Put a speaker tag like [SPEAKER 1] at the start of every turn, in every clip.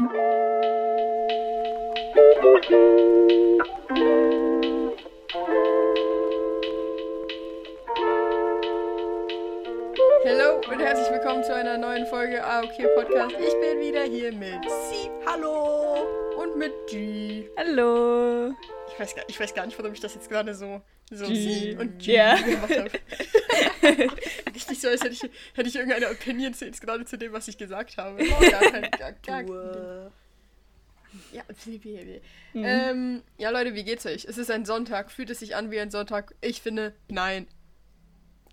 [SPEAKER 1] Hallo und herzlich willkommen zu einer neuen Folge AOK Podcast. Ich bin wieder hier mit Sie, hallo, und mit G.
[SPEAKER 2] Hallo.
[SPEAKER 1] Ich weiß, gar, ich weiß gar nicht, warum ich das jetzt gerade so, so
[SPEAKER 2] G.
[SPEAKER 1] Sie und G
[SPEAKER 2] Ja.
[SPEAKER 1] gemacht habe. Richtig so, als hätte ich, hätte ich irgendeine Opinion zu, jetzt gerade zu dem, was ich gesagt habe. Oh, gar kein, gar, gar,
[SPEAKER 3] Du, äh,
[SPEAKER 1] ja, wie, wie, wie.
[SPEAKER 2] Mhm.
[SPEAKER 1] Ähm, ja, Leute, wie geht's euch? Es ist ein Sonntag. Fühlt es sich an wie ein Sonntag? Ich finde, nein.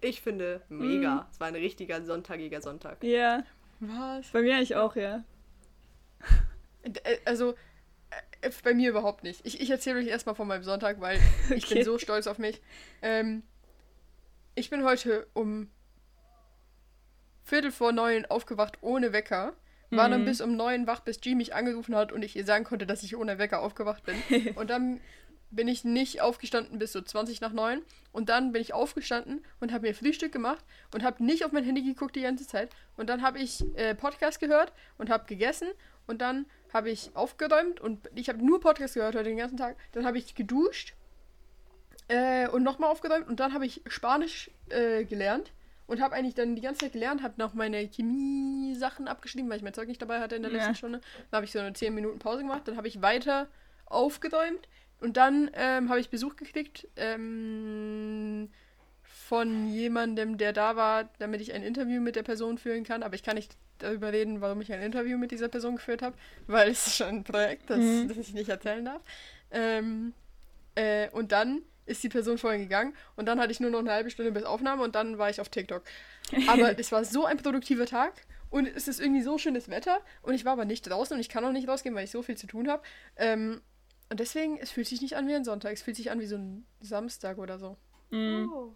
[SPEAKER 3] ich finde, mega. Es war ein richtiger sonntagiger Sonntag.
[SPEAKER 2] Ja,
[SPEAKER 1] Was?
[SPEAKER 2] bei mir eigentlich auch, ja.
[SPEAKER 1] Äh, Also, bei mir überhaupt nicht. Ich, ich erzähle euch erstmal von meinem Sonntag, weil ich
[SPEAKER 2] Okay.
[SPEAKER 1] bin so stolz auf mich. Ähm, ich bin heute um Viertel vor neun aufgewacht ohne Wecker. War dann
[SPEAKER 2] Mhm.
[SPEAKER 1] bis um neun wach, bis G mich angerufen hat und ich ihr sagen konnte, dass ich ohne Wecker aufgewacht bin. und dann bin ich nicht aufgestanden bis so 20 nach neun. Und dann bin ich aufgestanden und habe mir Frühstück gemacht und habe nicht auf mein Handy geguckt die ganze Zeit. Und dann habe ich äh, Podcast gehört und habe gegessen. Und dann habe ich aufgeräumt und ich habe nur Podcast gehört heute den ganzen Tag. Dann habe ich geduscht äh, und nochmal aufgeräumt. Und dann habe ich Spanisch äh, gelernt und habe eigentlich dann die ganze Zeit gelernt, habe noch meine Chemie-Sachen abgeschrieben, weil ich mein Zeug nicht dabei hatte in der
[SPEAKER 2] Ja.
[SPEAKER 1] letzten Stunde. Dann habe ich so eine 10 Minuten Pause gemacht. Dann habe ich weiter aufgeräumt. Und dann ähm, habe ich Besuch gekriegt ähm, von jemandem, der da war, damit ich ein Interview mit der Person führen kann. Aber ich kann nicht darüber reden, warum ich ein Interview mit dieser Person geführt habe, weil es ist schon ein Projekt, das,
[SPEAKER 2] Mhm.
[SPEAKER 1] das ich nicht erzählen darf. Ähm, äh, und dann ist die Person vorhin gegangen und dann hatte ich nur noch eine halbe Stunde bis Aufnahme und dann war ich auf TikTok. Aber es war so ein produktiver Tag und es ist irgendwie so schönes Wetter und ich war aber nicht draußen und ich kann auch nicht rausgehen, weil ich so viel zu tun habe. Ähm, und deswegen, es fühlt sich nicht an wie ein Sonntag, es fühlt sich an wie so ein Samstag oder so.
[SPEAKER 2] Mhm.
[SPEAKER 3] Oh.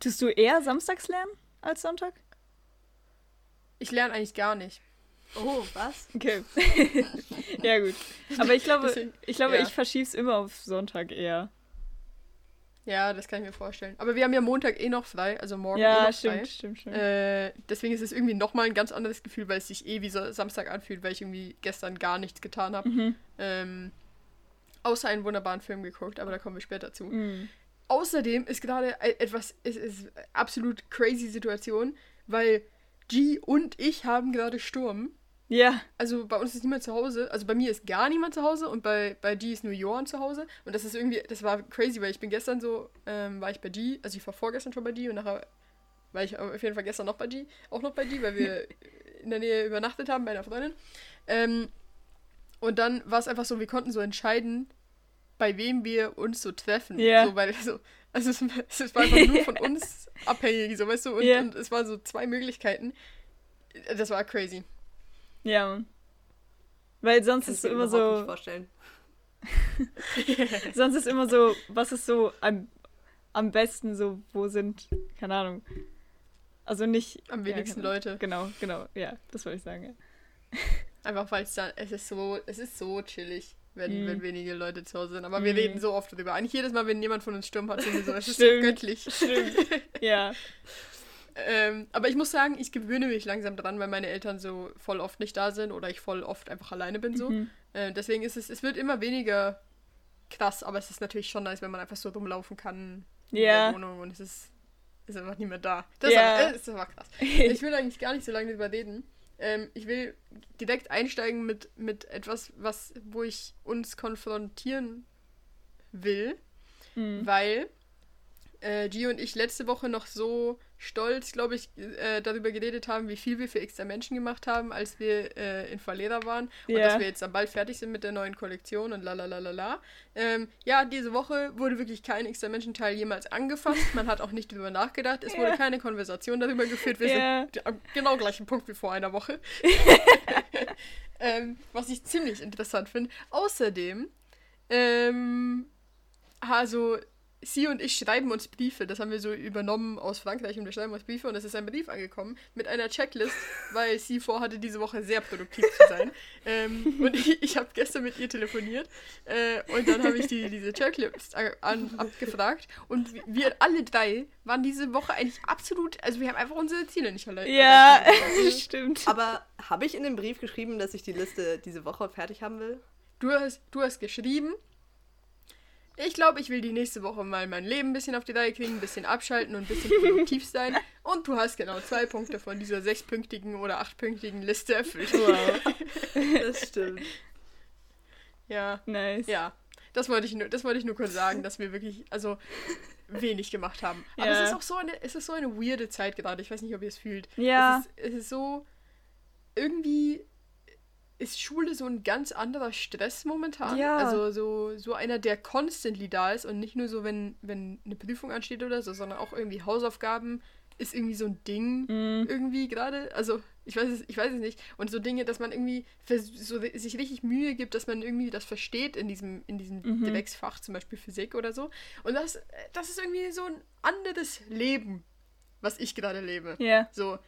[SPEAKER 2] Tust du eher samstags lernen als Sonntag?
[SPEAKER 1] Ich lerne eigentlich gar nicht.
[SPEAKER 3] oh, was?
[SPEAKER 2] Okay. ja, gut. Aber ich glaube,
[SPEAKER 1] Deswegen-
[SPEAKER 2] ich, glaube,
[SPEAKER 1] ja.
[SPEAKER 2] ich verschieb's immer auf Sonntag eher.
[SPEAKER 1] Ja, das kann ich mir vorstellen. Aber wir haben ja Montag eh noch frei, also morgen eh
[SPEAKER 2] Ja,
[SPEAKER 1] noch frei.
[SPEAKER 2] stimmt, stimmt, stimmt.
[SPEAKER 1] Äh, deswegen ist es irgendwie nochmal ein ganz anderes Gefühl, weil es sich eh wie so Samstag anfühlt, weil ich irgendwie gestern gar nichts getan habe.
[SPEAKER 2] Mhm.
[SPEAKER 1] Ähm, außer einen wunderbaren Film geguckt, aber da kommen wir später zu.
[SPEAKER 2] Mhm.
[SPEAKER 1] Außerdem ist gerade e- etwas, es ist absolut crazy Situation, weil G und ich haben gerade Sturm.
[SPEAKER 2] Ja,
[SPEAKER 1] Also bei uns ist niemand zu Hause. Also bei mir ist gar niemand zu Hause und bei, bei G ist nur Johann zu Hause. Und das ist irgendwie, das war crazy, weil ich bin gestern so, ähm, war ich bei G, also ich war vorgestern schon bei G und nachher war ich auf jeden Fall gestern noch bei G, auch noch bei G, weil wir in der Nähe übernachtet haben bei einer Freundin. Ähm, und dann war es einfach so, wir konnten so entscheiden, bei wem wir uns so treffen.
[SPEAKER 2] Ja.
[SPEAKER 1] So, weil so, also es, es war einfach nur von uns abhängig, so weißt du, und,
[SPEAKER 2] Ja.
[SPEAKER 1] und es waren so zwei Möglichkeiten. Das war crazy.
[SPEAKER 2] ja. Weil sonst
[SPEAKER 3] Kann
[SPEAKER 2] ist
[SPEAKER 3] ich
[SPEAKER 2] es
[SPEAKER 3] mir
[SPEAKER 2] immer
[SPEAKER 3] überhaupt nicht
[SPEAKER 2] so,
[SPEAKER 3] vorstellen.
[SPEAKER 2] sonst ist immer so, was ist so am, am besten so, wo sind, keine Ahnung. Also nicht.
[SPEAKER 1] Am
[SPEAKER 2] ja,
[SPEAKER 1] wenigsten
[SPEAKER 2] keine-
[SPEAKER 1] Leute.
[SPEAKER 2] Genau, genau, ja, das wollte ich sagen. Ja.
[SPEAKER 1] Einfach weil es dann, es ist so, es ist so chillig, wenn,
[SPEAKER 2] Mhm.
[SPEAKER 1] wenn wenige Leute zu Hause sind. Aber wir
[SPEAKER 2] Mhm.
[SPEAKER 1] reden so oft darüber. Eigentlich jedes Mal, wenn jemand von uns Sturm hat, sind wir so, es ist göttlich.
[SPEAKER 2] Stimmt. Ja.
[SPEAKER 1] Ähm, aber ich muss sagen, ich gewöhne mich langsam dran, weil meine Eltern so voll oft nicht da sind oder ich voll oft einfach alleine bin so.
[SPEAKER 2] Mhm.
[SPEAKER 1] Äh, deswegen ist es, es wird immer weniger krass, aber es ist natürlich schon nice, wenn man einfach so rumlaufen kann in
[SPEAKER 2] Ja.
[SPEAKER 1] der Wohnung und es ist, ist einfach nicht mehr da. Das,
[SPEAKER 2] Ja.
[SPEAKER 1] ist, das war krass. Ich will eigentlich gar nicht so lange darüber reden. Ähm, ich will direkt einsteigen mit, mit etwas, was, wo ich uns konfrontieren will,
[SPEAKER 2] Mhm.
[SPEAKER 1] weil äh, Gio und ich letzte Woche noch so stolz, glaube ich, äh, darüber geredet haben, wie viel wir für extra Menschen gemacht haben, als wir äh, in Valera waren und dass wir jetzt dann bald fertig sind mit der neuen Kollektion und la la la la la. Ähm, ja, diese Woche wurde wirklich kein extra Menschenteil jemals angefasst. Man hat auch nicht darüber nachgedacht. Es wurde
[SPEAKER 2] Ja.
[SPEAKER 1] keine Konversation darüber geführt. Wir
[SPEAKER 2] Ja.
[SPEAKER 1] sind am genau gleichen Punkt wie vor einer Woche. ähm, was ich ziemlich interessant finde. Außerdem, ähm, also sie und ich schreiben uns Briefe. Das haben wir so übernommen aus Frankreich und wir schreiben uns Briefe und es ist ein Brief angekommen mit einer Checklist, weil sie vorhatte, diese Woche sehr produktiv zu sein. ähm, und ich, ich habe gestern mit ihr telefoniert äh, und dann habe ich die, diese Checklist an, an, abgefragt und wir alle drei waren diese Woche eigentlich absolut, also wir haben einfach unsere Ziele nicht erreicht.
[SPEAKER 2] Ja, stimmt.
[SPEAKER 3] Aber habe ich in dem Brief geschrieben, dass ich die Liste diese Woche fertig haben will?
[SPEAKER 1] Du hast, du hast geschrieben, ich glaube, ich will die nächste Woche mal mein Leben ein bisschen auf die Reihe kriegen, ein bisschen abschalten und ein bisschen produktiv sein. Und du hast genau zwei Punkte von dieser sechspünktigen oder achtpünktigen Liste erfüllt.
[SPEAKER 3] Wow. das stimmt.
[SPEAKER 1] Ja.
[SPEAKER 2] Nice.
[SPEAKER 1] Ja. Das wollte ich nur, das wollte ich nur kurz sagen, dass wir wirklich, also wenig gemacht haben. Aber
[SPEAKER 2] Ja.
[SPEAKER 1] es ist auch so eine, es ist so eine weirde Zeit gerade. Ich weiß nicht, ob ihr es fühlt.
[SPEAKER 2] Ja.
[SPEAKER 1] Es ist, es ist so, irgendwie ist Schule so ein ganz anderer Stress momentan.
[SPEAKER 2] Ja.
[SPEAKER 1] Also so, so einer, der constantly da ist und nicht nur so, wenn, wenn eine Prüfung ansteht oder so, sondern auch irgendwie Hausaufgaben ist irgendwie so ein Ding
[SPEAKER 2] Mhm.
[SPEAKER 1] irgendwie gerade. Also ich weiß es, ich weiß es nicht. Und so Dinge, dass man irgendwie so sich richtig Mühe gibt, dass man irgendwie das versteht in diesem, in diesem
[SPEAKER 2] Mhm.
[SPEAKER 1] Drecksfach, zum Beispiel Physik oder so. Und das, das ist irgendwie so ein anderes Leben, was ich gerade lebe.
[SPEAKER 2] Ja.
[SPEAKER 1] So.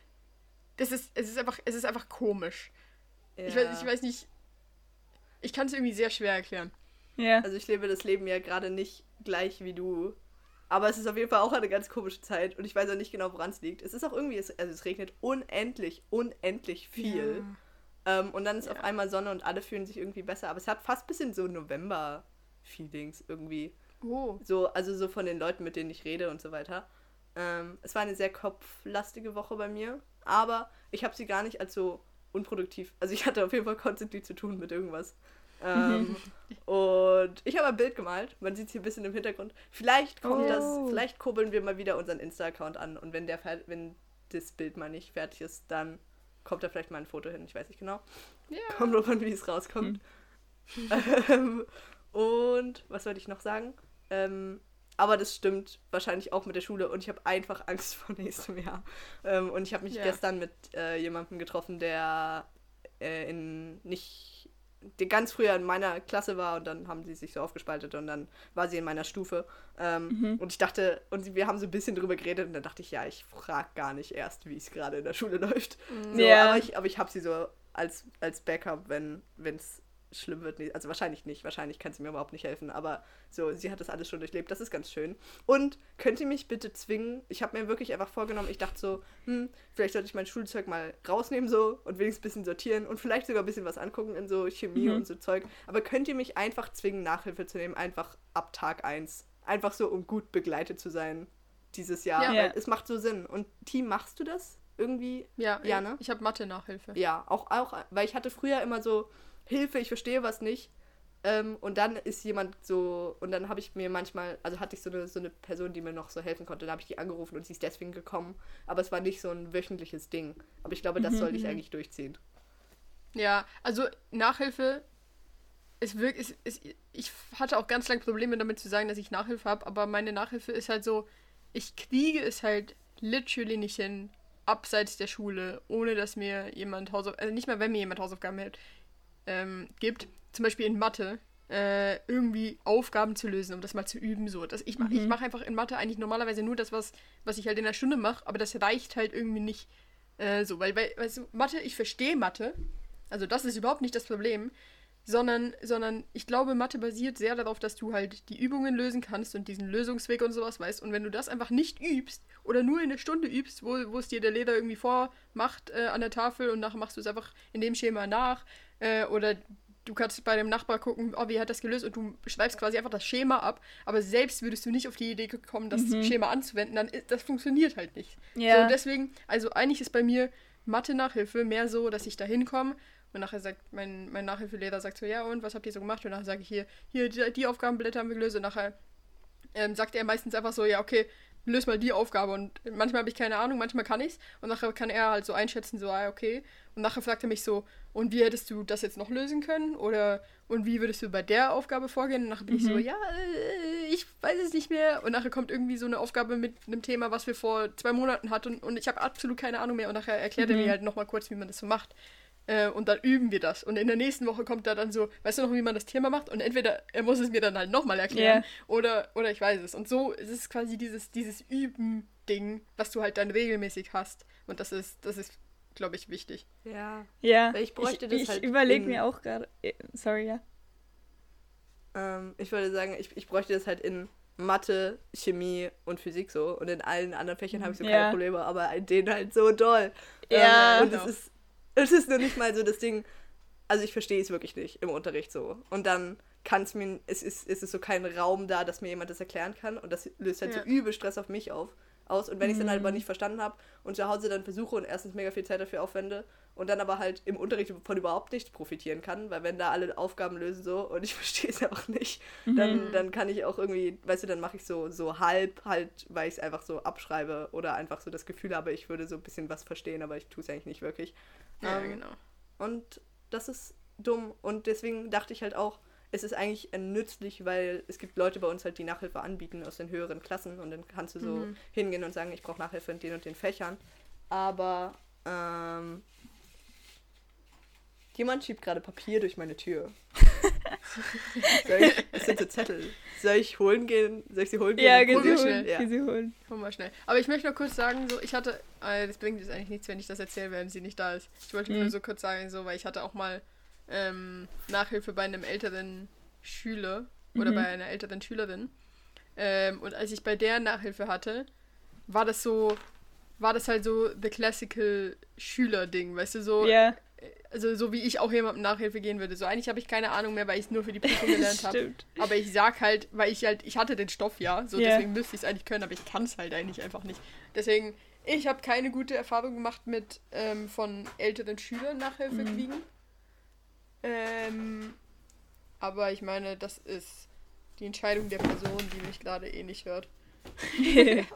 [SPEAKER 1] Das ist, es ist einfach, es ist einfach komisch.
[SPEAKER 3] Ja.
[SPEAKER 1] Ich, weiß, ich weiß nicht. Ich kann es irgendwie sehr schwer erklären.
[SPEAKER 2] Ja.
[SPEAKER 3] Also ich lebe das Leben ja gerade nicht gleich wie du. Aber es ist auf jeden Fall auch eine ganz komische Zeit und ich weiß auch nicht genau, woran es liegt. Es ist auch irgendwie, es, also es regnet unendlich, unendlich viel. Ähm, und dann ist
[SPEAKER 1] Ja.
[SPEAKER 3] auf einmal Sonne und alle fühlen sich irgendwie besser. Aber es hat fast ein bisschen so November-Feelings irgendwie.
[SPEAKER 1] Oh.
[SPEAKER 3] So, also so von den Leuten, mit denen ich rede und so weiter. Ähm, es war eine sehr kopflastige Woche bei mir, aber ich habe sie gar nicht als so unproduktiv. Also ich hatte auf jeden Fall konzentriert zu tun mit irgendwas. Ähm, und ich habe ein Bild gemalt. Man sieht es hier ein bisschen im Hintergrund. Vielleicht kommt
[SPEAKER 2] Oh.
[SPEAKER 3] das, vielleicht kurbeln wir mal wieder unseren Insta-Account an. Und wenn der wenn das Bild mal nicht fertig ist, dann kommt da vielleicht mal ein Foto hin. Ich weiß nicht genau.
[SPEAKER 1] Ja.
[SPEAKER 3] Kommt drauf an, wie es rauskommt. ähm, und was wollte ich noch sagen? Ähm, aber das stimmt wahrscheinlich auch mit der Schule und ich habe einfach Angst vor nächstem Jahr. Ähm, und ich habe mich
[SPEAKER 1] Ja.
[SPEAKER 3] gestern mit äh, jemandem getroffen, der äh, in nicht der ganz früher in meiner Klasse war und dann haben sie sich so aufgespaltet und dann war sie in meiner Stufe. Ähm, Und ich dachte, und wir haben so ein bisschen drüber geredet und dann dachte ich, ja, ich frage gar nicht erst, wie es gerade in der Schule läuft. So,
[SPEAKER 2] Ja.
[SPEAKER 3] Aber ich, aber ich habe sie so als, als Backup, wenn es schlimm wird. Nee, Also wahrscheinlich nicht. Wahrscheinlich kann sie mir überhaupt nicht helfen. Aber so, sie hat das alles schon durchlebt. Das ist ganz schön. Und könnt ihr mich bitte zwingen? Ich habe mir wirklich einfach vorgenommen, ich dachte so, hm, vielleicht sollte ich mein Schulzeug mal rausnehmen so und wenigstens ein bisschen sortieren und vielleicht sogar ein bisschen was angucken in so Chemie
[SPEAKER 2] Mhm.
[SPEAKER 3] und so Zeug. Aber könnt ihr mich einfach zwingen, Nachhilfe zu nehmen? Einfach ab Tag 1. Einfach so, um gut begleitet zu sein dieses Jahr.
[SPEAKER 1] Ja.
[SPEAKER 3] Weil
[SPEAKER 2] Ja.
[SPEAKER 3] es macht so Sinn. Und Team, machst du das irgendwie?
[SPEAKER 1] Ja,
[SPEAKER 3] Ja, ne?
[SPEAKER 1] Ich habe Mathe-Nachhilfe.
[SPEAKER 3] Ja, auch, auch, weil ich hatte früher immer so, Hilfe, ich verstehe was nicht. Ähm, und dann ist jemand so, und dann habe ich mir manchmal, also hatte ich so eine, so eine Person, die mir noch so helfen konnte, dann habe ich die angerufen und sie ist deswegen gekommen. Aber es war nicht so ein wöchentliches Ding. Aber ich glaube, das sollte ich eigentlich durchziehen.
[SPEAKER 1] Ja, also Nachhilfe ist wirklich, ist, ist, ich hatte auch ganz lange Probleme damit zu sagen, dass ich Nachhilfe habe, aber meine Nachhilfe ist halt so, ich kriege es halt literally nicht hin, abseits der Schule, ohne dass mir jemand Hausaufgaben, also nicht mal, wenn mir jemand Hausaufgaben hält, ähm, gibt, zum Beispiel in Mathe, äh, irgendwie Aufgaben zu lösen, um das mal zu üben. So. Das, ich mache ich mach einfach in Mathe eigentlich normalerweise nur das, was, was ich halt in der Stunde mache, aber das reicht halt irgendwie nicht äh, so, weil, weil, weißt du, Mathe, ich verstehe Mathe, also das ist überhaupt nicht das Problem, sondern, sondern ich glaube, Mathe basiert sehr darauf, dass du halt die Übungen lösen kannst und diesen Lösungsweg und sowas weißt. Und wenn du das einfach nicht übst oder nur in der Stunde übst, wo, wo es dir der Lehrer irgendwie vormacht äh, an der Tafel und nachher machst du es einfach in dem Schema nach äh, oder du kannst bei dem Nachbar gucken, oh, wie hat das gelöst und du schreibst quasi einfach das Schema ab, aber selbst würdest du nicht auf die Idee kommen, das Schema anzuwenden, dann das funktioniert halt nicht.
[SPEAKER 2] Ja.
[SPEAKER 1] So, und deswegen, also eigentlich ist bei mir Mathe-Nachhilfe mehr so, dass ich da hinkomme und nachher sagt mein, mein Nachhilfelehrer sagt so, ja und, was habt ihr so gemacht? Und nachher sage ich hier, hier, die, die Aufgabenblätter haben wir gelöst und nachher ähm, sagt er meistens einfach so, ja, okay, löse mal die Aufgabe und manchmal habe ich keine Ahnung, manchmal kann ich's und nachher kann er halt so einschätzen, so, ah, okay. Und nachher fragt er mich so, und wie hättest du das jetzt noch lösen können? Oder und wie würdest du bei der Aufgabe vorgehen? Und nachher bin ich so, ja, äh, ich weiß es nicht mehr. Und nachher kommt irgendwie so eine Aufgabe mit einem Thema, was wir vor zwei Monaten hatten und, und ich habe absolut keine Ahnung mehr. Und nachher erklärt er mir halt nochmal kurz, wie man das so macht. Äh, und dann üben wir das. Und in der nächsten Woche kommt da dann so, weißt du noch, wie man das Thema macht? Und entweder er muss es mir dann halt nochmal erklären
[SPEAKER 2] Ja.
[SPEAKER 1] oder, oder ich weiß es. Und so ist es quasi dieses, dieses Üben-Ding, was du halt dann regelmäßig hast. Und das ist, das ist, glaube ich, wichtig.
[SPEAKER 3] Ja.
[SPEAKER 2] Ja.
[SPEAKER 3] Weil ich bräuchte das
[SPEAKER 2] ich
[SPEAKER 3] halt
[SPEAKER 2] überlege
[SPEAKER 3] in-
[SPEAKER 2] mir auch gerade. äh, Sorry, ja.
[SPEAKER 3] Ähm, ich würde sagen, ich, ich bräuchte das halt in Mathe, Chemie und Physik so. Und in allen anderen Fächern habe ich so keine
[SPEAKER 2] Ja.
[SPEAKER 3] Probleme, aber in denen halt so doll.
[SPEAKER 2] Ja.
[SPEAKER 3] Ähm, und
[SPEAKER 1] Genau.
[SPEAKER 3] es ist, es ist nur nicht mal so das Ding, also ich verstehe es wirklich nicht im Unterricht so. Und dann kann es mir, es ist, es ist so kein Raum da, dass mir jemand das erklären kann. Und das löst halt
[SPEAKER 1] Ja.
[SPEAKER 3] so übel Stress auf mich auf, aus. Und wenn ich es dann halt
[SPEAKER 2] Mhm.
[SPEAKER 3] aber nicht verstanden habe und zu Hause dann versuche und erstens mega viel Zeit dafür aufwende und dann aber halt im Unterricht von überhaupt nicht profitieren kann, weil wenn da alle Aufgaben lösen so und ich verstehe es einfach nicht, dann,
[SPEAKER 1] Mhm.
[SPEAKER 3] dann kann ich auch irgendwie, weißt du, dann mache ich so, so halb halt, weil ich es einfach so abschreibe oder einfach so das Gefühl habe, ich würde so ein bisschen was verstehen, aber ich tue es eigentlich nicht wirklich.
[SPEAKER 1] Ja,
[SPEAKER 3] Ähm,
[SPEAKER 1] genau.
[SPEAKER 3] Und das ist dumm. Und deswegen dachte ich halt auch, es ist eigentlich äh, nützlich, weil es gibt Leute bei uns halt, die Nachhilfe anbieten aus den höheren Klassen und dann kannst du so
[SPEAKER 1] Mhm.
[SPEAKER 3] hingehen und sagen, ich brauche Nachhilfe in den und den Fächern. Aber ähm, jemand schiebt gerade Papier durch meine Tür. Soll ich, das sind so Zettel. Soll ich holen gehen? Soll ich sie holen gehen?
[SPEAKER 2] Ja, geh
[SPEAKER 1] Hol
[SPEAKER 2] sie holen.
[SPEAKER 3] Ja.
[SPEAKER 2] Geh sie holen.
[SPEAKER 1] Komm mal schnell. Aber ich möchte noch kurz sagen, so, ich hatte, äh, das bringt jetzt eigentlich nichts, wenn ich das erzähle, wenn sie nicht da ist. Ich wollte
[SPEAKER 2] Mhm.
[SPEAKER 1] nur so kurz sagen, so, weil ich hatte auch mal ähm, Nachhilfe bei einem älteren Schüler oder
[SPEAKER 2] Mhm.
[SPEAKER 1] bei einer älteren Schülerin. Ähm, und als ich bei der Nachhilfe hatte, war das so, war das halt so the classical Schüler-Ding, weißt du, so,
[SPEAKER 2] Ja,
[SPEAKER 1] also so wie ich auch jemandem Nachhilfe gehen würde. So eigentlich habe ich keine Ahnung mehr, weil ich es nur für die Prüfung gelernt habe. Aber ich sag halt, weil ich halt, ich hatte den Stoff ja, so
[SPEAKER 2] Ja.
[SPEAKER 1] deswegen müsste ich es eigentlich können, aber ich kann es halt eigentlich einfach nicht. Deswegen, ich habe keine gute Erfahrung gemacht mit ähm, von älteren Schülern Nachhilfe
[SPEAKER 2] Mhm.
[SPEAKER 1] kriegen. Ähm, aber ich meine, das ist die Entscheidung der Person, die mich gerade eh nicht hört.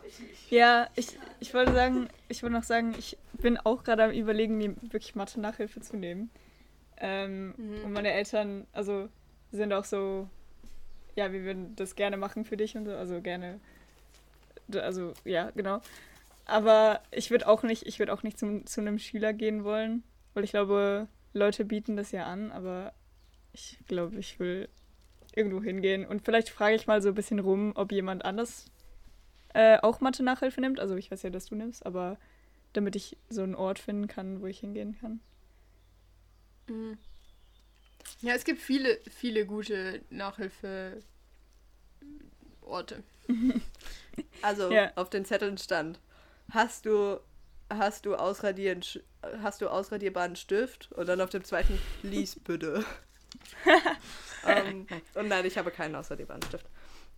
[SPEAKER 2] ja, ich, ich wollte sagen, ich wollte noch sagen, ich bin auch gerade am überlegen, mir wirklich Mathe-Nachhilfe zu nehmen. Ähm,
[SPEAKER 1] Mhm.
[SPEAKER 2] Und meine Eltern, also sind auch so, ja, wir würden das gerne machen für dich und so, also gerne, also ja, genau. Aber ich würde auch nicht, ich würde auch nicht zum, zu einem Schüler gehen wollen, weil ich glaube, Leute bieten das ja an, aber ich glaube, ich will irgendwo hingehen und vielleicht frage ich mal so ein bisschen rum, ob jemand anders äh, auch Mathe-Nachhilfe nimmt. Also ich weiß ja, dass du nimmst, aber damit ich so einen Ort finden kann, wo ich hingehen kann.
[SPEAKER 1] Mhm. Ja, es gibt viele, viele gute Nachhilfe-Orte.
[SPEAKER 3] Also
[SPEAKER 2] Ja.
[SPEAKER 3] auf den Zetteln stand, hast du, hast du, ausradieren, hast du ausradierbaren Stift? Und dann auf dem zweiten, lies bitte. ähm, und nein, ich habe keinen ausradierbaren Stift.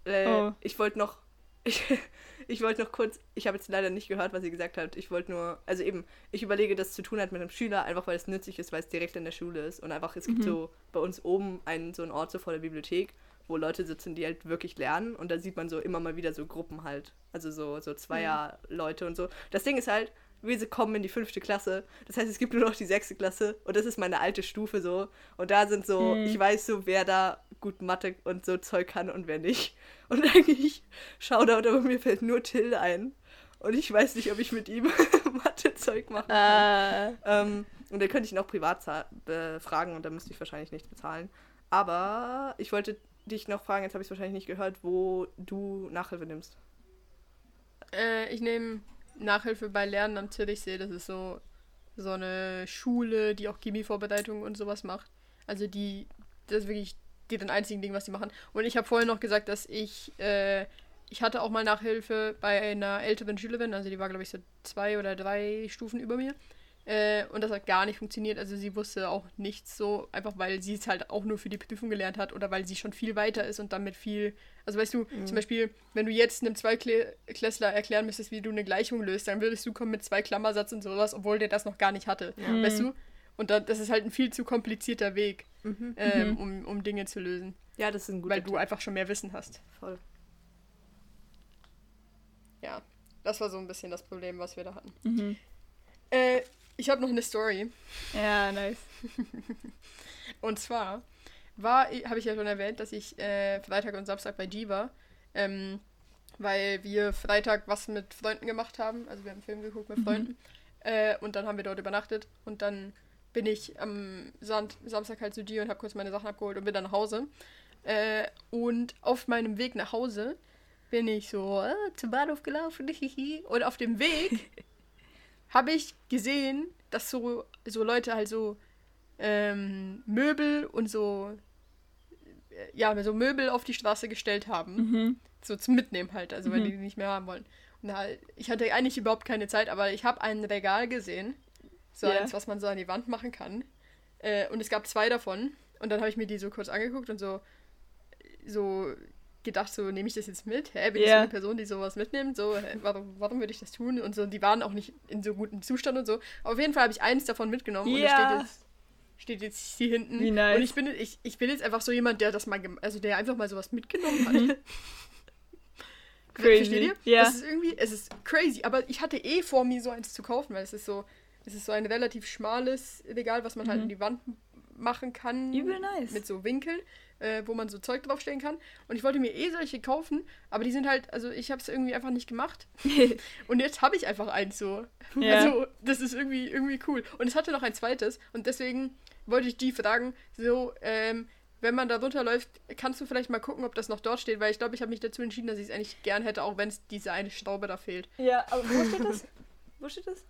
[SPEAKER 3] Äh,
[SPEAKER 2] Oh.
[SPEAKER 3] Ich wollte noch, ich, ich wollte noch kurz, ich habe jetzt leider nicht gehört, was sie gesagt hat. Ich wollte nur, also eben, ich überlege, das zu tun hat mit einem Schüler, einfach weil es nützlich ist, weil es direkt in der Schule ist. Und einfach, es gibt
[SPEAKER 2] Mhm.
[SPEAKER 3] so bei uns oben einen, so einen Ort so vor der Bibliothek, wo Leute sitzen, die halt wirklich lernen. Und da sieht man so immer mal wieder so Gruppen halt. Also so, so Zweier-Leute und so. Das Ding ist halt, wir kommen in die fünfte Klasse. Das heißt, es gibt nur noch die sechste Klasse. Und das ist meine alte Stufe so. Und da sind so,
[SPEAKER 2] Mhm.
[SPEAKER 3] ich weiß so, wer da gut Mathe und so Zeug kann und wer nicht. Und eigentlich, Shoutout, aber mir fällt nur Till ein. Und ich weiß nicht, ob ich mit ihm Mathe-Zeug machen kann.
[SPEAKER 2] Äh,
[SPEAKER 3] Ähm, und dann könnte ich ihn auch privat befragen und dann müsste ich wahrscheinlich nichts bezahlen. Aber ich wollte dich noch fragen, jetzt habe ich es wahrscheinlich nicht gehört, wo du Nachhilfe nimmst.
[SPEAKER 1] Äh, ich nehme Nachhilfe bei Lernen am Zürichsee. Das ist so, so eine Schule, die auch Chemievorbereitung und sowas macht. Also die, das ist wirklich die den einzigen Ding, was die machen. Und ich habe vorhin noch gesagt, dass ich, äh, ich hatte auch mal Nachhilfe bei einer älteren Schülerin, also die war, glaube ich, so zwei oder drei Stufen über mir. Äh, und das hat gar nicht funktioniert. Also sie wusste auch nichts so, einfach weil sie es halt auch nur für die Prüfung gelernt hat oder weil sie schon viel weiter ist und damit viel. Also weißt du, zum Beispiel, wenn du jetzt einem Zweiklässler erklären müsstest, wie du eine Gleichung löst, dann würdest du kommen mit zwei Klammersatz und sowas, obwohl der das noch gar nicht hatte.
[SPEAKER 3] Ja.
[SPEAKER 1] Weißt du? Und da, das ist halt ein viel zu komplizierter Weg,
[SPEAKER 3] Mhm.
[SPEAKER 1] ähm,
[SPEAKER 2] Mhm.
[SPEAKER 1] um, um Dinge zu lösen.
[SPEAKER 3] Ja, das ist ein guter
[SPEAKER 1] weil du einfach schon mehr Wissen hast.
[SPEAKER 3] Voll.
[SPEAKER 1] Ja, das war so ein bisschen das Problem, was wir da hatten.
[SPEAKER 2] mhm.
[SPEAKER 1] Äh, ich habe noch eine Story.
[SPEAKER 2] Ja, nice.
[SPEAKER 1] Und zwar war, habe ich ja schon erwähnt, dass ich äh, Freitag und Samstag bei G war, ähm, weil wir Freitag was mit Freunden gemacht haben. Also wir haben einen Film geguckt mit
[SPEAKER 2] Mhm.
[SPEAKER 1] Freunden. Äh, und dann haben wir dort übernachtet und dann bin ich am Sand Samstag halt zu dir und habe kurz meine Sachen abgeholt und bin dann nach Hause. Äh, und auf meinem Weg nach Hause bin ich so äh, zum Bahnhof gelaufen. und auf dem Weg habe ich gesehen, dass so, so Leute halt so ähm, Möbel und so äh, ja, so Möbel auf die Straße gestellt haben.
[SPEAKER 2] Mhm.
[SPEAKER 1] So zum Mitnehmen halt, also
[SPEAKER 2] Mhm.
[SPEAKER 1] die die nicht mehr haben wollen. Und halt, ich hatte eigentlich überhaupt keine Zeit, aber ich habe ein Regal gesehen. So
[SPEAKER 2] Ja.
[SPEAKER 1] eins, was man so an die Wand machen kann. Äh, und es gab zwei davon. Und dann habe ich mir die so kurz angeguckt und so, so gedacht, so nehme ich das jetzt mit? Hä, bin ich so eine Person, die sowas mitnimmt? So, hä, warum, warum würde ich das tun? Und so, die waren auch nicht in so gutem Zustand und so. Aber auf jeden Fall habe ich eins davon mitgenommen und es steht jetzt, steht jetzt hier hinten.
[SPEAKER 2] Wie nice.
[SPEAKER 1] Und ich bin, ich, ich bin jetzt einfach so jemand, der das mal, also der einfach mal sowas mitgenommen hat.
[SPEAKER 2] Crazy.
[SPEAKER 1] Versteht ihr?
[SPEAKER 2] Ja.
[SPEAKER 1] Das ist irgendwie, es ist crazy, aber ich hatte eh vor, mir so eins zu kaufen, weil es ist so, es ist so ein relativ schmales Regal, was man halt
[SPEAKER 2] Mhm.
[SPEAKER 1] in die Wand machen kann.
[SPEAKER 2] Übel nice.
[SPEAKER 1] Mit so Winkeln, äh, wo man so Zeug draufstellen kann. Und ich wollte mir eh solche kaufen, aber die sind halt, also ich habe es irgendwie einfach nicht gemacht. Und jetzt habe ich einfach eins so.
[SPEAKER 2] Ja.
[SPEAKER 1] Also, das ist irgendwie, irgendwie cool. Und es hatte noch ein zweites und deswegen wollte ich die fragen, so, ähm, wenn man da runterläuft, kannst du vielleicht mal gucken, ob das noch dort steht, weil ich glaube, ich habe mich dazu entschieden, dass ich es eigentlich gern hätte, auch wenn es diese eine Schraube da fehlt.
[SPEAKER 2] Ja, aber wo steht das? Wo steht das?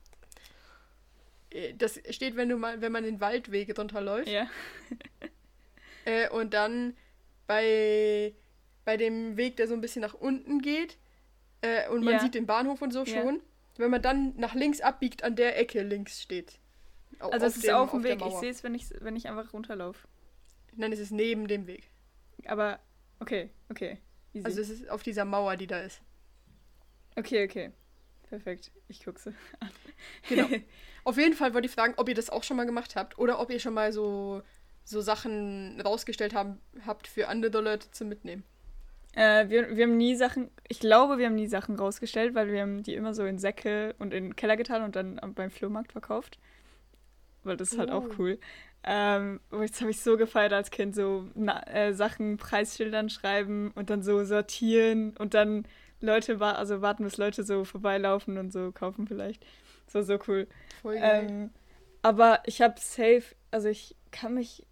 [SPEAKER 1] Äh, Das steht, wenn du mal, wenn man den Waldweg runterläuft.
[SPEAKER 2] Ja.
[SPEAKER 1] Äh, und dann bei, bei dem Weg, der so ein bisschen nach unten geht, äh, und man
[SPEAKER 2] Ja.
[SPEAKER 1] sieht den Bahnhof und so
[SPEAKER 2] Ja.
[SPEAKER 1] schon, wenn man dann nach links abbiegt, an der Ecke links steht. Au-
[SPEAKER 2] Also es ist
[SPEAKER 1] dem-
[SPEAKER 2] auf dem Weg. Ich sehe es, wenn ich, wenn ich einfach runterlaufe.
[SPEAKER 1] Nein, es ist neben dem Weg.
[SPEAKER 2] Aber okay, okay. Easy.
[SPEAKER 1] Also es ist auf dieser Mauer, die da ist.
[SPEAKER 2] okay, okay. Perfekt. Ich gucke sie.
[SPEAKER 1] Genau. Auf jeden Fall wollte ich fragen, ob ihr das auch schon mal gemacht habt oder ob ihr schon mal so, so Sachen rausgestellt haben, habt für andere Leute zum Mitnehmen.
[SPEAKER 2] Äh, wir, wir haben nie Sachen, ich glaube, wir haben nie Sachen rausgestellt, weil wir haben die immer so in Säcke und in den Keller getan und dann beim Flohmarkt verkauft. Weil das ist halt auch
[SPEAKER 1] Oh.
[SPEAKER 2] cool. Ähm, jetzt habe ich so gefeiert als Kind, so na, äh, Sachen, Preisschildern schreiben und dann so sortieren und dann Leute, also warten, bis Leute so vorbeilaufen und so kaufen vielleicht. Das war so cool.
[SPEAKER 1] Voll geil.
[SPEAKER 2] Ähm, aber ich habe safe, also ich kann mich,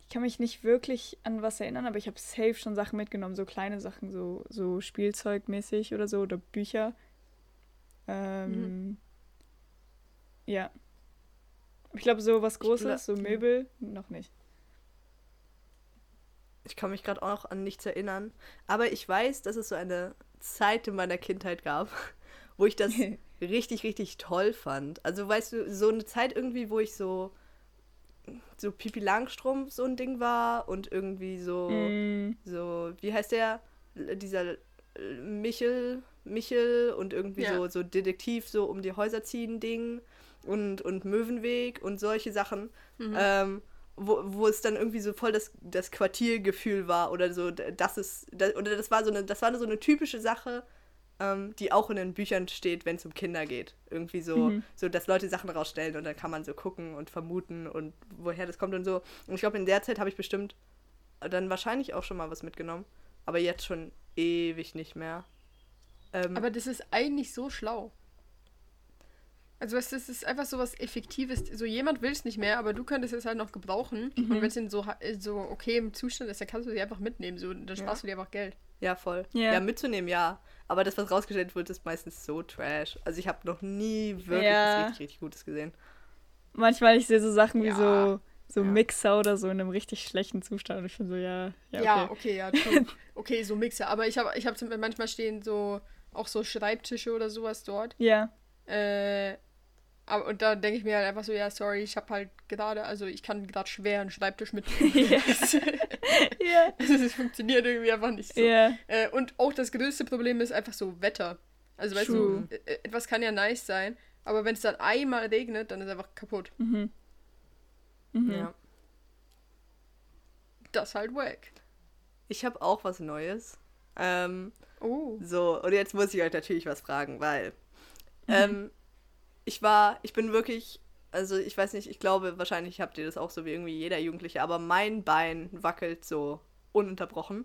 [SPEAKER 2] ich kann mich nicht wirklich an was erinnern, aber ich habe safe schon Sachen mitgenommen, so kleine Sachen, so, so Spielzeugmäßig oder so oder Bücher. Ähm, Ja. Ich glaube, so was Großes, so Möbel, noch nicht.
[SPEAKER 3] Ich kann mich gerade auch noch an nichts erinnern. Aber ich weiß, dass es so eine Zeit in meiner Kindheit gab, wo ich das richtig, richtig toll fand. Also weißt du, so eine Zeit irgendwie, wo ich so so Pipi Langstrumpf so ein Ding war und irgendwie so
[SPEAKER 2] Mm,
[SPEAKER 3] so wie heißt der dieser Michel Michel und irgendwie
[SPEAKER 1] Ja.
[SPEAKER 3] so so Detektiv so um die Häuser ziehen Ding und und Möwenweg und solche Sachen
[SPEAKER 1] Mhm.
[SPEAKER 3] ähm, wo, wo es dann irgendwie so voll das, das Quartiergefühl war oder so, das ist, da- oder das war so eine, das war so eine typische Sache, ähm, die auch in den Büchern steht, wenn es um Kinder geht. Irgendwie so,
[SPEAKER 2] Mhm.
[SPEAKER 3] so, dass Leute Sachen rausstellen und dann kann man so gucken und vermuten und woher das kommt und so. Und ich glaube, in der Zeit habe ich bestimmt dann wahrscheinlich auch schon mal was mitgenommen, aber jetzt schon ewig nicht mehr. Ähm,
[SPEAKER 1] Aber das ist eigentlich so schlau. Also weißt du, es ist einfach so was Effektives. So jemand will es nicht mehr, aber du könntest es halt noch gebrauchen.
[SPEAKER 2] Mhm.
[SPEAKER 1] Und wenn es in so, ha- äh, so okay im Zustand ist, dann kannst du sie einfach mitnehmen. So, dann sparst du dir einfach Geld.
[SPEAKER 3] Ja, voll.
[SPEAKER 2] Ja.
[SPEAKER 3] Ja, mitzunehmen, ja. Aber das, was rausgestellt wird, ist meistens so trash. Also ich habe noch nie wirklich
[SPEAKER 2] Ja.
[SPEAKER 3] was richtig, richtig Gutes gesehen.
[SPEAKER 2] manchmal ich sehe so Sachen wie
[SPEAKER 1] Ja.
[SPEAKER 2] so, so
[SPEAKER 3] Ja.
[SPEAKER 2] Mixer oder so in einem richtig schlechten Zustand und ich bin so, ja, ja,
[SPEAKER 1] Ja,
[SPEAKER 2] okay.
[SPEAKER 1] okay, ja, true. okay, so Mixer. Aber ich habe ich hab zum- manchmal stehen so auch so Schreibtische oder sowas dort.
[SPEAKER 2] Ja,
[SPEAKER 1] Äh, aber, und da denke ich mir halt einfach so, ja, sorry, ich habe halt gerade, also ich kann gerade schwer einen Schreibtisch mit.
[SPEAKER 2] Ja. ja,
[SPEAKER 1] Es funktioniert irgendwie einfach nicht so.
[SPEAKER 2] ja,
[SPEAKER 1] Äh, und auch das größte Problem ist einfach so Wetter. Also weißt
[SPEAKER 2] True.
[SPEAKER 1] du, äh, etwas kann ja nice sein, aber wenn es dann einmal regnet, dann ist es einfach kaputt.
[SPEAKER 2] mhm. Mhm.
[SPEAKER 3] Ja.
[SPEAKER 1] Das ist halt wack.
[SPEAKER 3] Ich habe auch was Neues. Ähm,
[SPEAKER 1] Oh.
[SPEAKER 3] so, und jetzt muss ich euch natürlich was fragen, weil ähm, ich war, ich bin wirklich, also ich weiß nicht, ich glaube, wahrscheinlich habt ihr das auch so wie irgendwie jeder Jugendliche, aber mein Bein wackelt so ununterbrochen.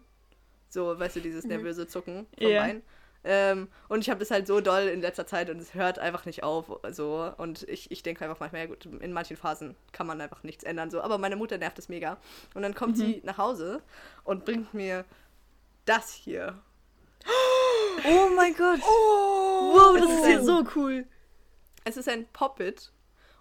[SPEAKER 3] So, weißt du, dieses
[SPEAKER 1] Mhm.
[SPEAKER 3] nervöse Zucken vom
[SPEAKER 2] Ja.
[SPEAKER 3] Bein. Ähm, und ich habe das halt so doll in letzter Zeit und es hört einfach nicht auf. So. Und ich, ich denke einfach manchmal, ja gut, in manchen Phasen kann man einfach nichts ändern. So. Aber meine Mutter nervt es mega. Und dann kommt
[SPEAKER 2] Mhm.
[SPEAKER 3] sie nach Hause und bringt mir das hier.
[SPEAKER 2] Oh mein Gott.
[SPEAKER 3] Oh,
[SPEAKER 2] wow, das ist ja so cool.
[SPEAKER 3] Es ist ein Poppet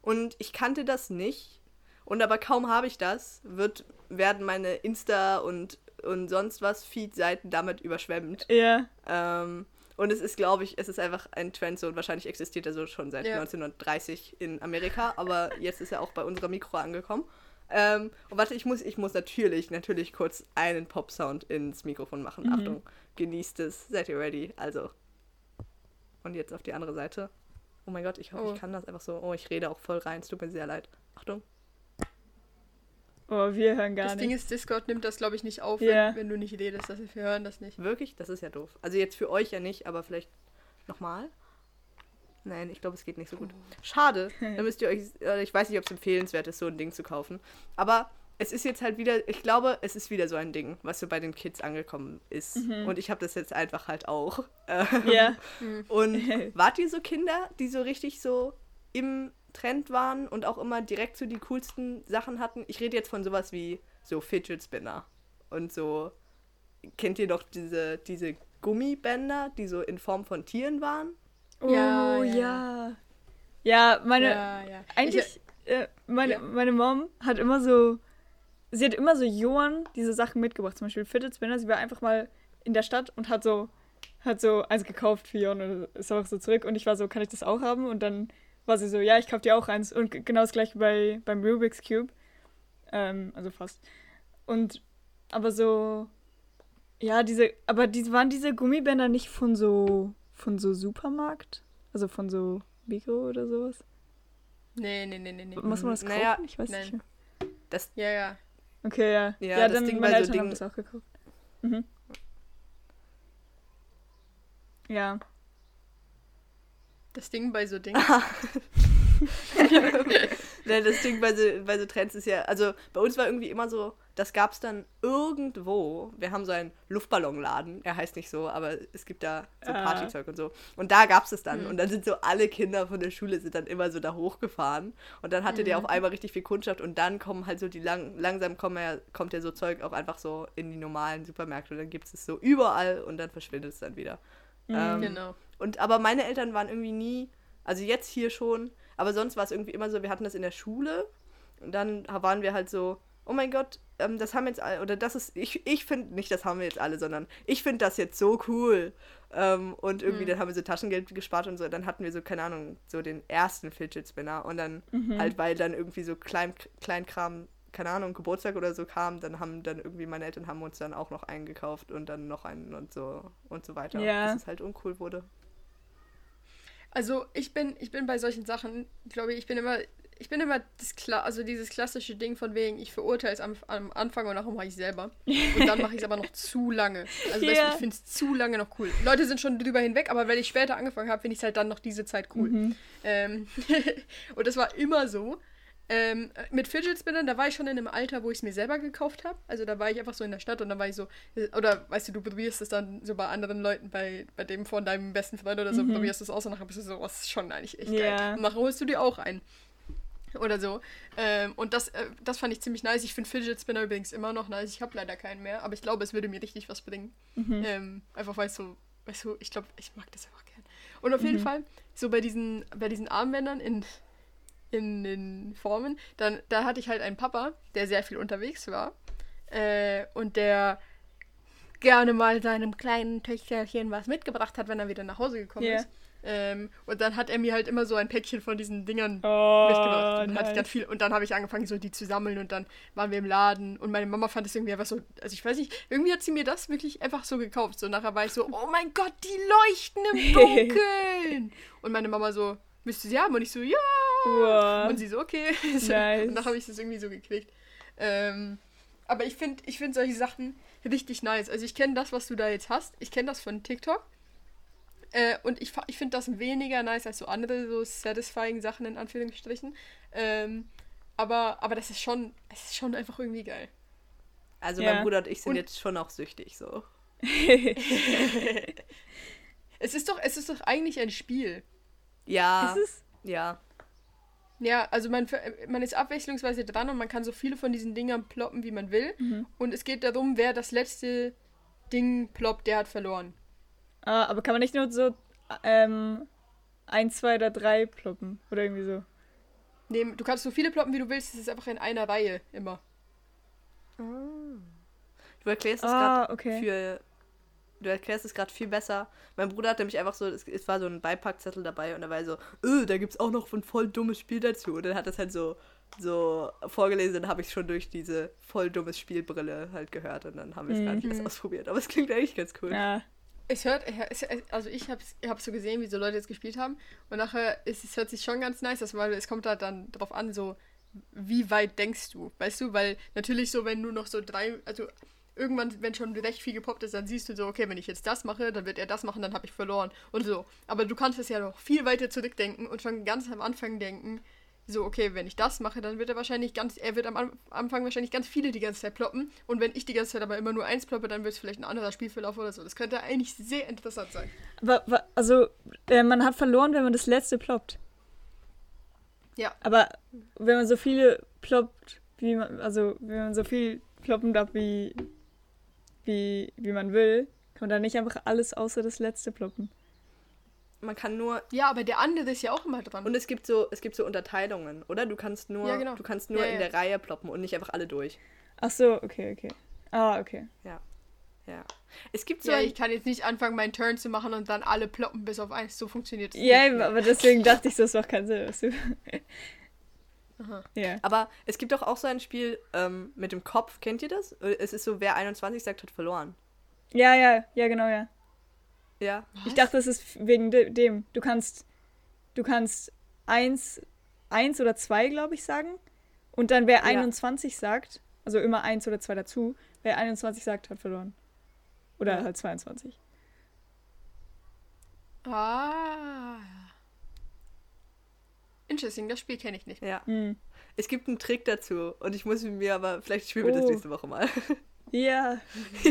[SPEAKER 3] und ich kannte das nicht. Und aber kaum habe ich das, wird, werden meine Insta und, und sonst was Feed-Seiten damit überschwemmt.
[SPEAKER 2] Ja.
[SPEAKER 3] Ähm, und es ist, glaube ich, es ist einfach ein Trend so und wahrscheinlich existiert er so schon seit
[SPEAKER 1] Ja.
[SPEAKER 3] 1930 in Amerika, aber jetzt ist er auch bei unserer Mikro angekommen. Ähm, und warte, ich muss, ich muss natürlich, natürlich kurz einen Pop-Sound ins Mikrofon machen. Achtung, genießt es. Seid ihr ready? Also. Und jetzt auf die andere Seite. Oh mein Gott, ich hoffe,
[SPEAKER 1] Oh.
[SPEAKER 3] ich kann das einfach so. Oh, ich rede auch voll rein. Es tut mir sehr leid. Achtung.
[SPEAKER 2] Oh, wir hören gar
[SPEAKER 1] das
[SPEAKER 2] nicht.
[SPEAKER 1] Ding ist, Discord nimmt das, glaube ich, nicht auf,
[SPEAKER 2] Ja.
[SPEAKER 1] wenn, wenn du nicht redest. Also wir hören das nicht.
[SPEAKER 3] Wirklich? Das ist ja doof. Also jetzt für euch ja nicht, aber vielleicht nochmal. Nein, ich glaube, es geht nicht so gut. Schade. Dann müsst ihr euch, äh, ich weiß nicht, ob es empfehlenswert ist, so ein Ding zu kaufen. Aber es ist jetzt halt wieder, ich glaube, es ist wieder so ein Ding, was so bei den Kids angekommen ist. Und ich habe das jetzt einfach halt auch. Ähm,
[SPEAKER 2] ja.
[SPEAKER 3] Und wart ihr so Kinder, die so richtig so im Trend waren und auch immer direkt so die coolsten Sachen hatten? Ich rede jetzt von sowas wie so Fidget Spinner und so. Kennt ihr doch diese, diese Gummibänder, die so in Form von Tieren waren?
[SPEAKER 2] Oh,
[SPEAKER 1] Ja,
[SPEAKER 2] ja.
[SPEAKER 1] ja.
[SPEAKER 2] Ja, meine.
[SPEAKER 1] ja, ja.
[SPEAKER 2] Eigentlich, äh, meine,
[SPEAKER 1] Ja.
[SPEAKER 2] meine Mom hat immer so. Sie hat immer so Johann diese Sachen mitgebracht. Zum Beispiel Fidget Spinner. Sie war einfach mal in der Stadt und hat so, hat so eins gekauft für Johann und ist auch so zurück. Und ich war so, kann ich das auch haben? Und dann war sie so, ja, ich kauf dir auch eins. Und genau das gleiche bei, beim Rubik's Cube. Ähm, also fast. Und, aber so, ja, diese, aber die, waren diese Gummibänder nicht von so, von so Supermarkt? Also von so Bigro oder sowas?
[SPEAKER 1] Nee, nee, nee, nee, nee.
[SPEAKER 2] Muss man das kaufen?
[SPEAKER 3] Naja,
[SPEAKER 2] ich weiß
[SPEAKER 1] nein.
[SPEAKER 2] nicht mehr.
[SPEAKER 3] Das,
[SPEAKER 1] Ja, ja.
[SPEAKER 2] Okay, ja.
[SPEAKER 3] Ja,
[SPEAKER 2] Ja,
[SPEAKER 3] das
[SPEAKER 2] dann
[SPEAKER 3] Ding
[SPEAKER 2] meine
[SPEAKER 3] bei so
[SPEAKER 2] Eltern haben
[SPEAKER 3] Dingen-
[SPEAKER 2] das auch gekauft. Mhm. Ja.
[SPEAKER 1] Das Ding bei so Dingen.
[SPEAKER 3] ne, das Ding bei so, bei so Trends ist ja, also bei uns war irgendwie immer so, das gab es dann irgendwo. Wir haben so einen Luftballonladen, er heißt nicht so, aber es gibt da so
[SPEAKER 2] Ah.
[SPEAKER 3] Partyzeug und so. Und da gab es es dann.
[SPEAKER 1] Mhm.
[SPEAKER 3] Und dann sind so alle Kinder von der Schule sind dann immer so da hochgefahren. Und dann hatte der auf einmal richtig viel Kundschaft und dann kommen halt so die lang, langsam kommen ja, kommt ja so Zeug auch einfach so in die normalen Supermärkte und dann gibt es es so überall und dann verschwindet es dann wieder. Ähm,
[SPEAKER 1] genau.
[SPEAKER 3] und aber meine Eltern waren irgendwie nie, also jetzt hier schon, aber sonst war es irgendwie immer so, wir hatten das in der Schule und dann waren wir halt so, oh mein Gott, ähm, das haben jetzt alle, oder das ist, ich, ich finde nicht, das haben wir jetzt alle, sondern ich finde das jetzt so cool. Ähm, und irgendwie,
[SPEAKER 1] Mhm.
[SPEAKER 3] dann haben wir so Taschengeld gespart und so, dann hatten wir so, keine Ahnung, so den ersten Fidget Spinner und dann halt, weil dann irgendwie so Klein, Kleinkram, keine Ahnung, Geburtstag oder so kam, dann haben dann irgendwie meine Eltern haben uns dann auch noch einen gekauft und dann noch einen und so und so weiter.
[SPEAKER 2] Ja.
[SPEAKER 3] Bis es halt uncool wurde.
[SPEAKER 1] Also ich bin, ich bin bei solchen Sachen, glaube ich, ich bin immer, ich bin immer das Kla also dieses klassische Ding von wegen, ich verurteile es am, am Anfang und nachher mache ich es selber. Und dann mache ich es aber noch zu lange. Also weißt du,
[SPEAKER 2] Ja.
[SPEAKER 1] ich finde es zu lange noch cool. Leute sind schon drüber hinweg, aber wenn ich später angefangen habe, finde ich es halt dann noch diese Zeit cool.
[SPEAKER 2] Mhm.
[SPEAKER 1] Ähm, und das war immer so. Ähm, mit Fidget Spinnern, da war ich schon in einem Alter, wo ich es mir selber gekauft habe. Also da war ich einfach so in der Stadt und dann war ich so, äh, oder weißt du, du probierst es dann so bei anderen Leuten, bei, bei dem von deinem besten Freund oder so, probierst es aus und nachher bist du so, was ist schon eigentlich echt
[SPEAKER 2] Ja.
[SPEAKER 1] geil. Und nachher holst du dir auch ein. Oder so. Ähm, und das, äh, das fand ich ziemlich nice. Ich finde Fidget Spinner übrigens immer noch nice. Ich habe leider keinen mehr, aber ich glaube, es würde mir richtig was bringen. Ähm, einfach weil es so, weißt du, ich glaube, ich mag das einfach gern. Und auf jeden Fall, so bei diesen, bei diesen Armbändern in, in den Formen, dann, da hatte ich halt einen Papa, der sehr viel unterwegs war. Äh, und der gerne mal seinem kleinen Töchterchen was mitgebracht hat, wenn er wieder nach Hause gekommen
[SPEAKER 2] Ja.
[SPEAKER 1] ist. Ähm, und dann hat er mir halt immer so ein Päckchen von diesen Dingern
[SPEAKER 2] Oh,
[SPEAKER 1] mitgebracht. Und dann hatte ich ganz
[SPEAKER 2] nice.
[SPEAKER 1] viel und dann habe ich angefangen, so die zu sammeln und dann waren wir im Laden und meine Mama fand es irgendwie einfach so, also ich weiß nicht, irgendwie hat sie mir das wirklich einfach so gekauft. So nachher war ich so, oh mein Gott, die leuchten im Dunkeln. und meine Mama so, du sie haben? Und ich so, ja.
[SPEAKER 2] Wow.
[SPEAKER 1] Und sie so, okay.
[SPEAKER 2] Nice.
[SPEAKER 1] Und dann habe ich das irgendwie so gekriegt. Ähm, aber ich finde ich find solche Sachen richtig nice. Also ich kenne das, was du da jetzt hast. Ich kenne das von TikTok. Äh, und ich, ich finde das weniger nice als so andere so satisfying Sachen in Anführungsstrichen. Ähm, aber, aber das ist schon, es ist schon einfach irgendwie geil.
[SPEAKER 3] Also
[SPEAKER 2] Ja.
[SPEAKER 3] mein Bruder und ich sind
[SPEAKER 1] Und-
[SPEAKER 3] jetzt schon auch süchtig so.
[SPEAKER 1] Es ist doch, es ist doch eigentlich ein Spiel.
[SPEAKER 3] Ja.
[SPEAKER 2] Ist es?
[SPEAKER 3] Ja.
[SPEAKER 1] Ja, also man, man ist abwechslungsweise dran und man kann so viele von diesen Dingern ploppen, wie man will.
[SPEAKER 2] Mhm.
[SPEAKER 1] Und es geht darum, wer das letzte Ding ploppt, der hat verloren.
[SPEAKER 2] Ah, aber kann man nicht nur so ähm, ein, zwei oder drei ploppen? Oder irgendwie so.
[SPEAKER 1] Nee, du kannst so viele ploppen, wie du willst. Es ist einfach in einer Reihe immer.
[SPEAKER 3] Du erklärst es
[SPEAKER 2] Ah,
[SPEAKER 3] gerade
[SPEAKER 2] okay.
[SPEAKER 3] für. Du erklärst es gerade viel besser. Mein Bruder hat nämlich einfach so, es, es war so ein Beipackzettel dabei und da war so, öh, da gibt's auch noch ein voll dummes Spiel dazu. Und dann hat das halt so, so vorgelesen, dann habe ich schon durch diese voll dummes Spielbrille halt gehört und dann haben wir es gar nicht erst
[SPEAKER 1] Mhm.
[SPEAKER 3] ausprobiert. Aber es klingt eigentlich ganz cool.
[SPEAKER 2] Ja.
[SPEAKER 1] Es hört, es, also ich hab's, ich hab's so gesehen, wie so Leute jetzt gespielt haben. Und nachher, ist, es hört sich schon ganz nice, aus, weil es kommt halt dann drauf an, so, wie weit denkst du, weißt du? Weil natürlich so, wenn nur noch so drei, also irgendwann, wenn schon recht viel gepoppt ist, dann siehst du so, okay, wenn ich jetzt das mache, dann wird er das machen, dann habe ich verloren und so. Aber du kannst es ja noch viel weiter zurückdenken und schon ganz am Anfang denken, so, okay, wenn ich das mache, dann wird er wahrscheinlich ganz, er wird am An- Anfang wahrscheinlich ganz viele die ganze Zeit ploppen. Und wenn ich die ganze Zeit aber immer nur eins ploppe, dann wird es vielleicht ein anderer Spielverlauf oder so. Das könnte eigentlich sehr interessant sein.
[SPEAKER 2] Aber, also, äh, man hat verloren, wenn man das letzte ploppt.
[SPEAKER 1] Ja.
[SPEAKER 2] Aber wenn man so viele ploppt, wie man, also wenn man so viel ploppen darf, wie, wie, wie man will, kann man da nicht einfach alles außer das letzte ploppen.
[SPEAKER 3] Man kann nur.
[SPEAKER 1] Ja, aber der andere ist ja auch immer dran.
[SPEAKER 3] Und es gibt so, es gibt so Unterteilungen, oder? Du kannst nur,
[SPEAKER 1] Ja, genau.
[SPEAKER 3] du kannst nur
[SPEAKER 1] Ja,
[SPEAKER 3] in
[SPEAKER 1] ja.
[SPEAKER 3] der Reihe ploppen und nicht einfach alle durch.
[SPEAKER 2] Ach so, okay, okay. Ah, okay.
[SPEAKER 3] Ja. Ja. Es gibt so
[SPEAKER 1] ja, ich kann jetzt nicht anfangen, meinen Turn zu machen und dann alle ploppen bis auf eins. So funktioniert es
[SPEAKER 2] Ja,
[SPEAKER 1] nicht.
[SPEAKER 2] aber deswegen dachte ich, das macht keinen Sinn. Ja.
[SPEAKER 3] Aber es gibt doch auch so ein Spiel ähm, mit dem Kopf. Kennt ihr das? Es ist so, wer 21 sagt, hat verloren.
[SPEAKER 2] Ja, ja, ja, genau, ja.
[SPEAKER 3] Ja.
[SPEAKER 2] Ich dachte, das ist wegen de dem. Du kannst, du kannst eins, eins oder zwei, glaube ich, sagen. Und dann wer
[SPEAKER 3] Ja.
[SPEAKER 2] 21 sagt, also immer eins oder zwei dazu, wer 21 sagt, hat verloren. Oder
[SPEAKER 3] Ja.
[SPEAKER 2] halt 22.
[SPEAKER 1] Ah. Interesting, das Spiel kenne ich nicht.
[SPEAKER 3] Ja.
[SPEAKER 2] Mhm.
[SPEAKER 3] Es gibt einen Trick dazu und ich muss mir aber, vielleicht spielen wir das
[SPEAKER 2] Oh.
[SPEAKER 3] nächste Woche mal.
[SPEAKER 2] Ja.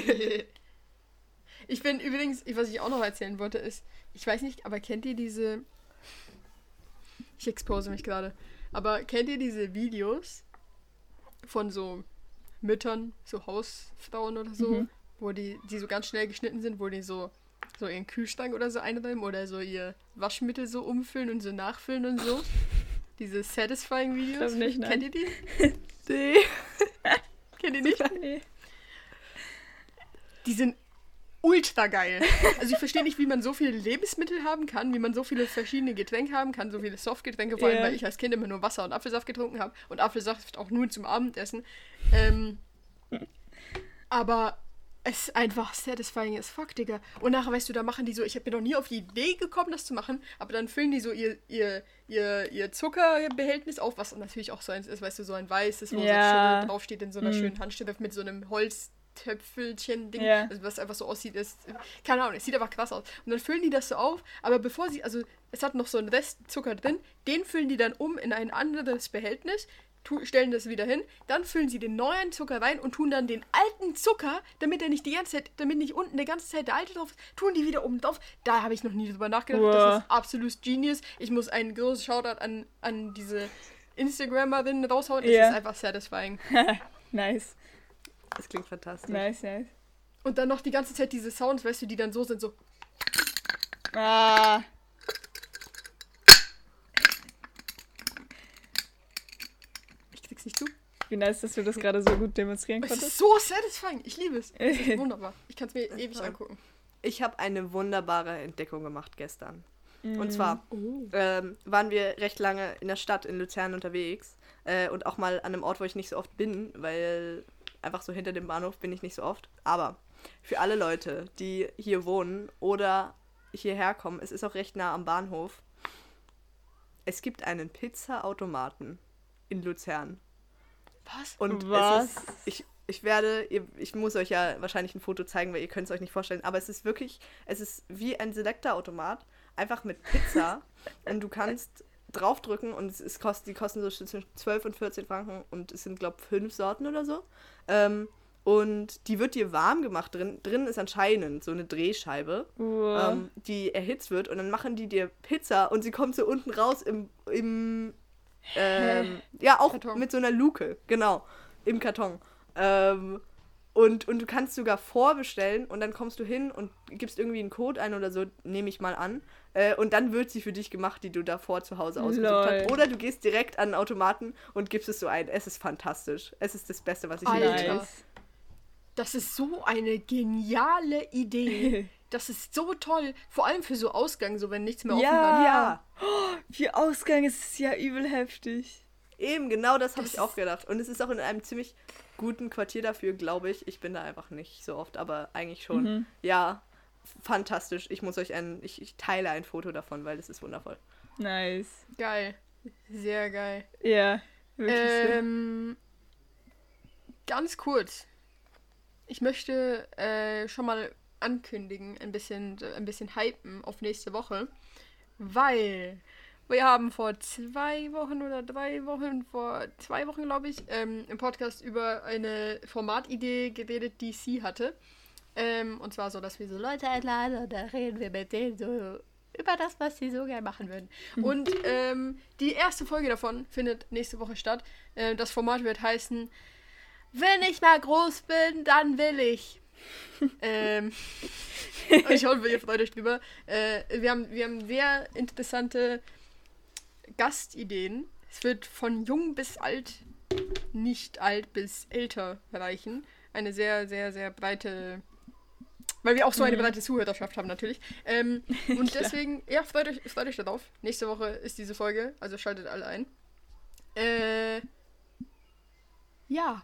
[SPEAKER 1] ich bin übrigens, was ich auch noch erzählen wollte, ist, ich weiß nicht, aber kennt ihr diese. Ich expose mich gerade. Aber kennt ihr diese Videos von so Müttern, so Hausfrauen oder so,
[SPEAKER 2] Mhm.
[SPEAKER 1] wo die, die so ganz schnell geschnitten sind, wo die so, so ihren Kühlschrank oder so einräumen oder so ihr Waschmittel so umfüllen und so nachfüllen und so? Diese satisfying Videos?
[SPEAKER 2] nicht, nein.
[SPEAKER 1] Kennt ihr die?
[SPEAKER 3] Nee.
[SPEAKER 1] Kennt ihr nicht?
[SPEAKER 2] Nee.
[SPEAKER 1] Die sind ultra geil. Also ich verstehe nicht, wie man so viele Lebensmittel haben kann, wie man so viele verschiedene Getränke haben kann, so viele Softgetränke, vor allem,
[SPEAKER 2] Ja.
[SPEAKER 1] weil ich als Kind immer nur Wasser und Apfelsaft getrunken habe und Apfelsaft auch nur zum Abendessen. Ähm, aber es ist einfach satisfying as fuck, Digga. Und nachher, weißt du, da machen die so, ich mir noch nie auf die Idee gekommen, das zu machen, aber dann füllen die so ihr, ihr, ihr, ihr Zuckerbehältnis auf, was natürlich auch so eins ist, weißt du, so ein weißes, wo
[SPEAKER 2] Ja.
[SPEAKER 1] so draufsteht in so einer
[SPEAKER 2] Mhm.
[SPEAKER 1] schönen Handschrift mit so einem Holztöpfelchen-Ding,
[SPEAKER 2] Ja.
[SPEAKER 1] also was einfach so aussieht, ist, keine Ahnung, es sieht einfach krass aus. Und dann füllen die das so auf, aber bevor sie, also es hat noch so einen Rest Zucker drin, den füllen die dann um in ein anderes Behältnis, stellen das wieder hin, dann füllen sie den neuen Zucker rein und tun dann den alten Zucker, damit er nicht die ganze Zeit, damit nicht unten die ganze Zeit der alte drauf ist, tun die wieder oben drauf. Da habe ich noch nie drüber nachgedacht. Das
[SPEAKER 2] Wow.
[SPEAKER 1] ist absolut genius. Ich muss einen großen Shoutout an, an diese Instagramerin raushauen. Es
[SPEAKER 2] Ja.
[SPEAKER 1] ist einfach satisfying.
[SPEAKER 2] Nice.
[SPEAKER 3] Das klingt fantastisch.
[SPEAKER 2] Nice, nice.
[SPEAKER 1] Und dann noch die ganze Zeit diese Sounds, weißt du, die dann so sind, so.
[SPEAKER 2] Ah.
[SPEAKER 1] Nicht zu.
[SPEAKER 2] Wie nice, dass du das gerade so gut demonstrieren
[SPEAKER 1] Es
[SPEAKER 2] konntest.
[SPEAKER 1] ist so satisfying. Ich liebe es. Es ist wunderbar. Ich kann es mir ewig angucken.
[SPEAKER 3] Ich habe eine wunderbare Entdeckung gemacht gestern.
[SPEAKER 2] Mhm.
[SPEAKER 3] Und zwar
[SPEAKER 1] Oh.
[SPEAKER 3] ähm, waren wir recht lange in der Stadt in Luzern unterwegs äh, und auch mal an einem Ort, wo ich nicht so oft bin, weil einfach so hinter dem Bahnhof bin ich nicht so oft. Aber für alle Leute, die hier wohnen oder hierher kommen, es ist auch recht nah am Bahnhof. Es gibt einen Pizza-Automaten in Luzern.
[SPEAKER 1] Was?
[SPEAKER 3] Und
[SPEAKER 2] Was?
[SPEAKER 3] es ist, ich, ich werde, ihr, ich muss euch ja wahrscheinlich ein Foto zeigen, weil ihr könnt es euch nicht vorstellen, aber es ist wirklich, es ist wie ein Selector-Automat, einfach mit Pizza und du kannst draufdrücken und es, es kostet, die kosten so zwischen 12 und 14 Franken und es sind, glaube ich, fünf Sorten oder so. Ähm, und die wird dir warm gemacht. Drin, drin ist anscheinend so eine Drehscheibe,
[SPEAKER 2] Wow.
[SPEAKER 3] ähm, die erhitzt wird und dann machen die dir Pizza und sie kommt so unten raus im, im ähm, ja, auch
[SPEAKER 1] Karton.
[SPEAKER 3] mit so einer Luke, genau, im Karton. Ähm, und, und du kannst sogar vorbestellen und dann kommst du hin und gibst irgendwie einen Code ein oder so, nehme ich mal an. Äh, und dann wird sie für dich gemacht, die du davor zu Hause ausgesucht hast. Oder du gehst direkt an den Automaten und gibst es so ein. Es ist fantastisch. Es ist das Beste, was ich je
[SPEAKER 1] Alter.
[SPEAKER 3] gesehen habe.
[SPEAKER 1] Das ist so eine geniale Idee. Das ist so toll. Vor allem für so Ausgang, so wenn nichts mehr offen
[SPEAKER 2] Ja.
[SPEAKER 1] hat.
[SPEAKER 3] Ja,
[SPEAKER 2] Für Ausgang ist es ja übel heftig.
[SPEAKER 3] eben, genau das habe ich auch gedacht. Und es ist auch in einem ziemlich guten Quartier dafür, glaube ich. Ich bin da einfach nicht so oft, aber eigentlich schon.
[SPEAKER 2] Mhm.
[SPEAKER 3] Ja, fantastisch. Ich muss euch ein, ich, ich teile ein Foto davon, weil es ist wundervoll.
[SPEAKER 2] Nice.
[SPEAKER 1] Geil. Sehr geil.
[SPEAKER 2] Ja, wirklich
[SPEAKER 1] Ähm, ganz kurz. Ich möchte äh, schon mal ankündigen, ein bisschen, ein bisschen hypen auf nächste Woche, weil wir haben vor zwei Wochen oder drei Wochen, vor zwei Wochen glaube ich, ähm, im Podcast über eine Formatidee geredet, die sie hatte. Ähm, und zwar so, dass wir so Leute einladen und da reden wir mit denen so über das, was sie so gerne machen würden. Und ähm, die erste Folge davon findet nächste Woche statt. Äh, das Format wird heißen, wenn ich mal groß bin, dann will ich. ähm, ich hoffe, ihr freut euch drüber. Äh, wir, haben, wir haben sehr interessante Gastideen. Es wird von jung bis alt, nicht alt bis älter reichen. Eine sehr, sehr, sehr breite. Weil wir auch so eine breite Zuhörerschaft haben, natürlich. Ähm, und deswegen, ja, freut euch, freut euch darauf. Nächste Woche ist diese Folge, also schaltet alle ein. Äh. Ja,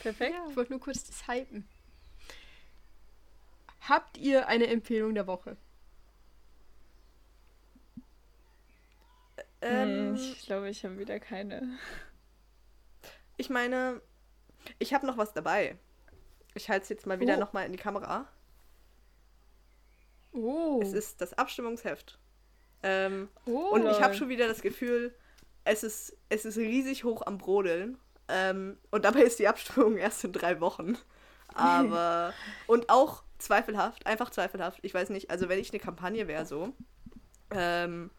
[SPEAKER 2] Perfekt.
[SPEAKER 1] ich wollte nur kurz das hypen. Habt ihr eine Empfehlung der Woche?
[SPEAKER 3] Ähm,
[SPEAKER 2] Hm, ich glaube, ich habe wieder keine.
[SPEAKER 3] Ich meine, ich habe noch was dabei. Ich halte es jetzt mal wieder
[SPEAKER 1] Oh.
[SPEAKER 3] nochmal in die Kamera.
[SPEAKER 1] Oh.
[SPEAKER 3] Es ist das Abstimmungsheft. Ähm,
[SPEAKER 1] oh.
[SPEAKER 3] und ich habe schon wieder das Gefühl, es ist, es ist riesig hoch am Brodeln. Ähm, und dabei ist die Abstimmung erst in drei Wochen. Aber. und auch zweifelhaft, einfach zweifelhaft. Ich weiß nicht, also wenn ich eine Kampagne wäre so, ähm,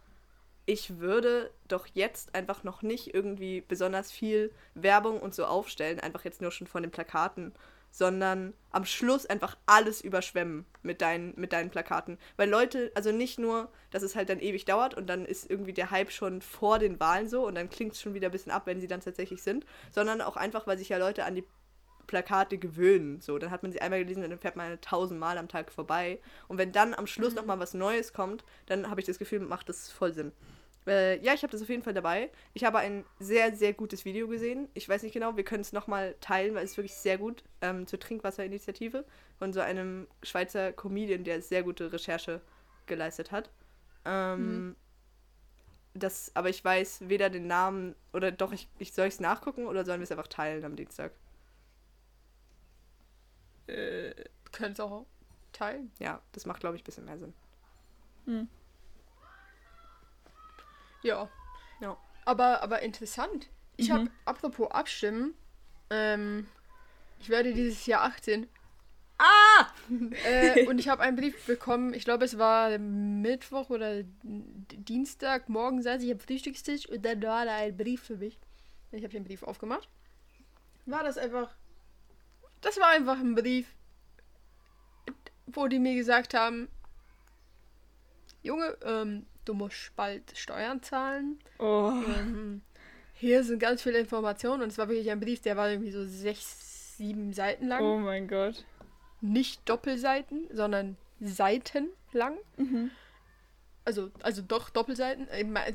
[SPEAKER 3] ich würde doch jetzt einfach noch nicht irgendwie besonders viel Werbung und so aufstellen, einfach jetzt nur schon von den Plakaten, sondern am Schluss einfach alles überschwemmen mit deinen, mit deinen Plakaten. Weil Leute, also nicht nur, dass es halt dann ewig dauert und dann ist irgendwie der Hype schon vor den Wahlen so und dann klingt es schon wieder ein bisschen ab, wenn sie dann tatsächlich sind, sondern auch einfach, weil sich ja Leute an die Plakate gewöhnen. So, dann hat man sie einmal gelesen und dann fährt man tausendmal am Tag vorbei. Und wenn dann am Schluss noch mal was Neues kommt, dann habe ich das Gefühl, macht das voll Sinn. Äh, ja, ich habe das auf jeden Fall dabei. Ich habe ein sehr, sehr gutes Video gesehen. Ich weiß nicht genau, wir können es nochmal teilen, weil es wirklich sehr gut ähm, zur Trinkwasserinitiative von so einem Schweizer Comedian, der sehr gute Recherche geleistet hat. Ähm, das, aber ich weiß weder den Namen oder doch, ich, ich soll es nachgucken oder sollen wir es einfach teilen am Dienstag?
[SPEAKER 2] Äh,
[SPEAKER 1] Könnt es auch teilen.
[SPEAKER 3] Ja, das macht, glaube ich, ein bisschen mehr Sinn.
[SPEAKER 1] Ja.
[SPEAKER 3] Ja.
[SPEAKER 1] Aber, aber interessant. Ich
[SPEAKER 2] Mhm.
[SPEAKER 1] habe, apropos Abstimmen, ähm, ich werde dieses Jahr 18. Ah! äh, und ich habe einen Brief bekommen, ich glaube, es war Mittwoch oder Dienstag, morgen saß ich am Frühstückstisch und dann war da ein Brief für mich. Ich habe den Brief aufgemacht. War das einfach. Das war einfach ein Brief, wo die mir gesagt haben: Junge, ähm, du musst bald Steuern zahlen.
[SPEAKER 2] oh.
[SPEAKER 1] Ähm, hier sind ganz viele Informationen und es war wirklich ein Brief, der war irgendwie so sechs, sieben Seiten lang.
[SPEAKER 2] oh mein Gott.
[SPEAKER 1] Nicht Doppelseiten, sondern Seiten lang.
[SPEAKER 2] Mhm.
[SPEAKER 1] Also, also doch Doppelseiten. äh, ma- äh,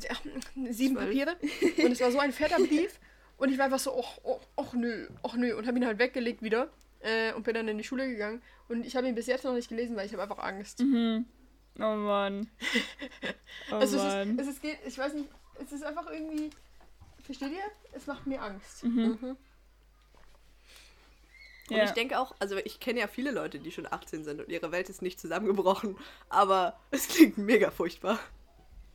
[SPEAKER 1] sieben
[SPEAKER 3] Zwölf.
[SPEAKER 1] Papiere. Und es war so ein fetter Brief. Und ich war einfach so, och, och, och nö, och nö. Und habe ihn halt weggelegt wieder. Äh, und bin dann in die Schule gegangen. Und ich habe ihn bis jetzt noch nicht gelesen, weil ich habe einfach Angst.
[SPEAKER 2] Mhm. Oh Mann. Oh
[SPEAKER 1] also
[SPEAKER 2] Mann.
[SPEAKER 1] es ist, es ist, geht, ich weiß nicht, es ist einfach irgendwie, versteht ihr? Es macht mir Angst.
[SPEAKER 2] Mhm.
[SPEAKER 3] Und
[SPEAKER 2] Ja.
[SPEAKER 3] ich denke auch, also ich kenne ja viele Leute, die schon 18 sind und ihre Welt ist nicht zusammengebrochen, aber es klingt mega furchtbar.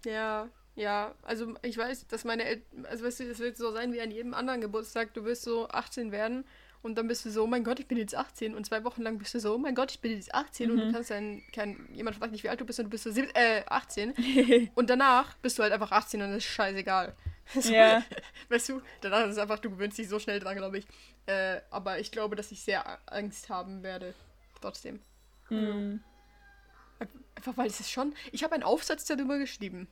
[SPEAKER 1] Ja, ja, also ich weiß, dass meine Eltern, also weißt du, es wird so sein wie an jedem anderen Geburtstag, du wirst so 18 werden Und dann bist du so, oh mein Gott, ich bin jetzt 18. Und zwei Wochen lang bist du so, oh mein Gott, ich bin jetzt 18. Und du kannst dann, kein, jemand fragt nicht, wie alt du bist, und du bist so äh, 18. und danach bist du halt einfach 18 und das ist scheißegal. So,
[SPEAKER 2] Ja.
[SPEAKER 1] Weißt du, danach ist es einfach, du gewöhnst dich so schnell dran, glaube ich. Äh, aber ich glaube, dass ich sehr Angst haben werde. Trotzdem.
[SPEAKER 2] Mhm.
[SPEAKER 1] Einfach weil es ist schon. Ich habe einen Aufsatz darüber geschrieben.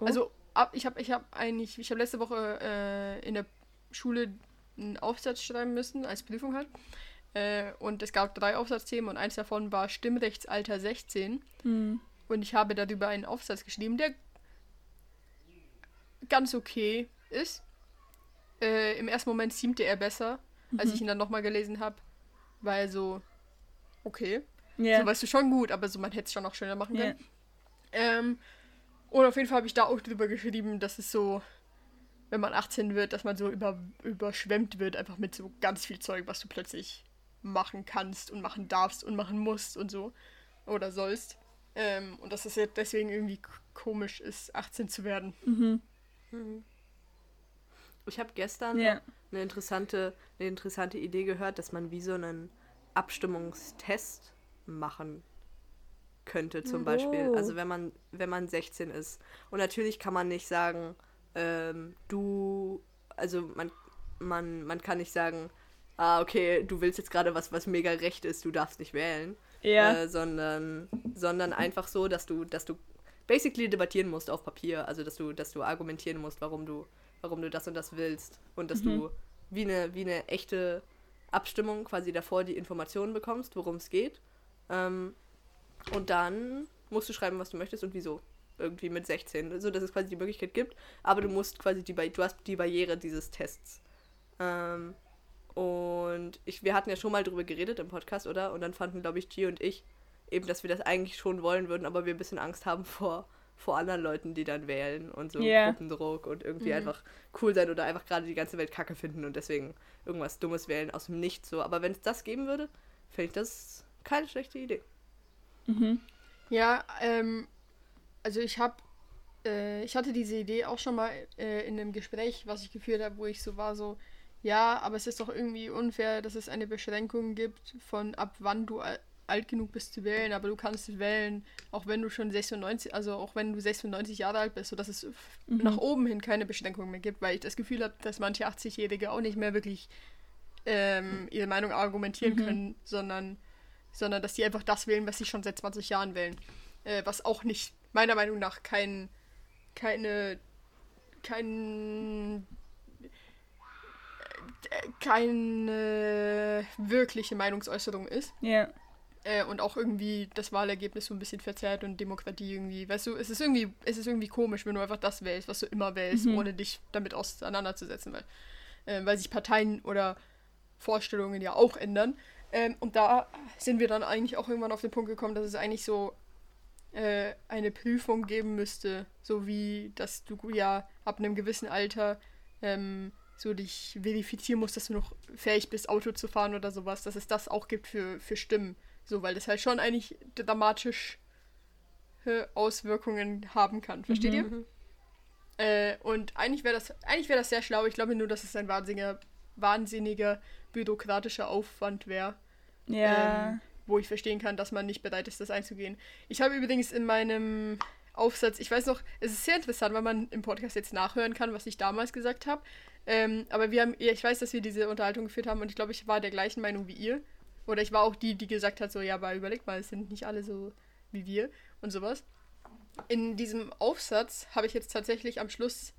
[SPEAKER 2] Oh.
[SPEAKER 1] Also ab, ich habe ich habe eigentlich, ich habe letzte Woche äh, in der Schule einen Aufsatz schreiben müssen als Prüfung halt. Äh, und es gab drei Aufsatzthemen und eins davon war Stimmrechtsalter 16.
[SPEAKER 2] Mhm.
[SPEAKER 1] Und ich habe darüber einen Aufsatz geschrieben, der ganz okay ist. Äh, Im ersten Moment ziemte er besser, als ich ihn dann nochmal gelesen habe. Weil so, okay.
[SPEAKER 2] Ja.
[SPEAKER 1] So weißt du schon gut, aber so man hätte es schon noch schöner machen können. Ähm, und auf jeden Fall habe ich da auch drüber geschrieben, dass es so, wenn man 18 wird, dass man so über, überschwemmt wird, einfach mit so ganz viel Zeug, was du plötzlich machen kannst und machen darfst und machen musst und so. Oder sollst. Ähm, und dass es jetzt deswegen irgendwie komisch ist, 18 zu werden.
[SPEAKER 2] Mhm.
[SPEAKER 3] Ich habe gestern
[SPEAKER 2] Ja.
[SPEAKER 3] eine interessante, eine interessante Idee gehört, dass man wie so einen Abstimmungstest machen könnte, zum Beispiel.
[SPEAKER 2] Oh.
[SPEAKER 3] Also wenn man, wenn man 16 ist. Und natürlich kann man nicht sagen, ähm, du, also man, man, man kann nicht sagen, ah, okay, du willst jetzt gerade was, was mega recht ist, du darfst nicht wählen.
[SPEAKER 2] Ja.
[SPEAKER 3] Äh, sondern, sondern einfach so, dass du, dass du basically debattieren musst auf Papier. Also dass du, dass du argumentieren musst, warum du, warum du das und das willst. Und dass du wie eine, wie eine echte Abstimmung quasi davor die Informationen bekommst, worum es geht. Ähm, und dann musst du schreiben, was du möchtest und wieso. Irgendwie mit 16. So dass es quasi die Möglichkeit gibt. Aber du musst quasi die, Bar- du hast die Barriere dieses Tests. Ähm, und ich, wir hatten ja schon mal drüber geredet im Podcast, oder? Und dann fanden, glaube ich, G und ich eben, dass wir das eigentlich schon wollen würden, aber wir ein bisschen Angst haben vor, vor anderen Leuten, die dann wählen und so
[SPEAKER 2] Ja.
[SPEAKER 3] Gruppendruck und irgendwie einfach cool sein oder einfach gerade die ganze Welt kacke finden und deswegen irgendwas Dummes wählen aus dem Nichts so. Aber wenn es das geben würde, fände ich das keine schlechte Idee.
[SPEAKER 2] Mhm.
[SPEAKER 1] Ja, ähm, also ich habe, äh, ich hatte diese Idee auch schon mal äh, in einem Gespräch, was ich geführt habe, wo ich so war, so, ja, aber es ist doch irgendwie unfair, dass es eine Beschränkung gibt von ab wann du al alt genug bist zu wählen, aber du kannst wählen, auch wenn du schon 96, also auch wenn du 96 Jahre alt bist, sodass es f- nach oben hin keine Beschränkung mehr gibt, weil ich das Gefühl habe, dass manche 80-Jährige auch nicht mehr wirklich ähm, ihre Meinung argumentieren können, sondern, sondern dass die einfach das wählen, was sie schon seit 20 Jahren wählen. Äh, was auch nicht, meiner Meinung nach, kein, keine, kein, keine wirkliche Meinungsäußerung ist.
[SPEAKER 2] Ja.
[SPEAKER 1] Äh, und auch irgendwie das Wahlergebnis so ein bisschen verzerrt und Demokratie irgendwie, weißt du, es ist irgendwie, es ist irgendwie komisch, wenn du einfach das wählst, was du immer wählst,
[SPEAKER 2] Mhm.
[SPEAKER 1] ohne dich damit auseinanderzusetzen, weil, äh, weil sich Parteien oder Vorstellungen ja auch ändern. Ähm, und da sind wir dann eigentlich auch irgendwann auf den Punkt gekommen, dass es eigentlich so äh, eine Prüfung geben müsste, so wie, dass du ja ab einem gewissen Alter ähm, so dich verifizieren musst, dass du noch fähig bist, Auto zu fahren oder sowas, dass es das auch gibt für, für Stimmen. So, weil das halt schon eigentlich dramatisch äh, Auswirkungen haben kann. Versteht ihr? Äh, und eigentlich wäre das, eigentlich wäre das sehr schlau. Ich glaube nur, dass es ein wahnsinniger, wahnsinniger bürokratischer Aufwand wäre
[SPEAKER 2] Ja.
[SPEAKER 1] ähm, wo ich verstehen kann, dass man nicht bereit ist, das einzugehen. Ich habe übrigens in meinem Aufsatz, ich weiß noch, es ist sehr interessant, weil man im Podcast jetzt nachhören kann, was ich damals gesagt habe. Ähm, aber wir haben, ich weiß, dass wir diese Unterhaltung geführt haben und ich glaube, ich war der gleichen Meinung wie ihr. Oder ich war auch die, die gesagt hat, so, ja, aber überleg mal, es sind nicht alle so wie wir und sowas. In diesem Aufsatz habe ich jetzt tatsächlich am Schluss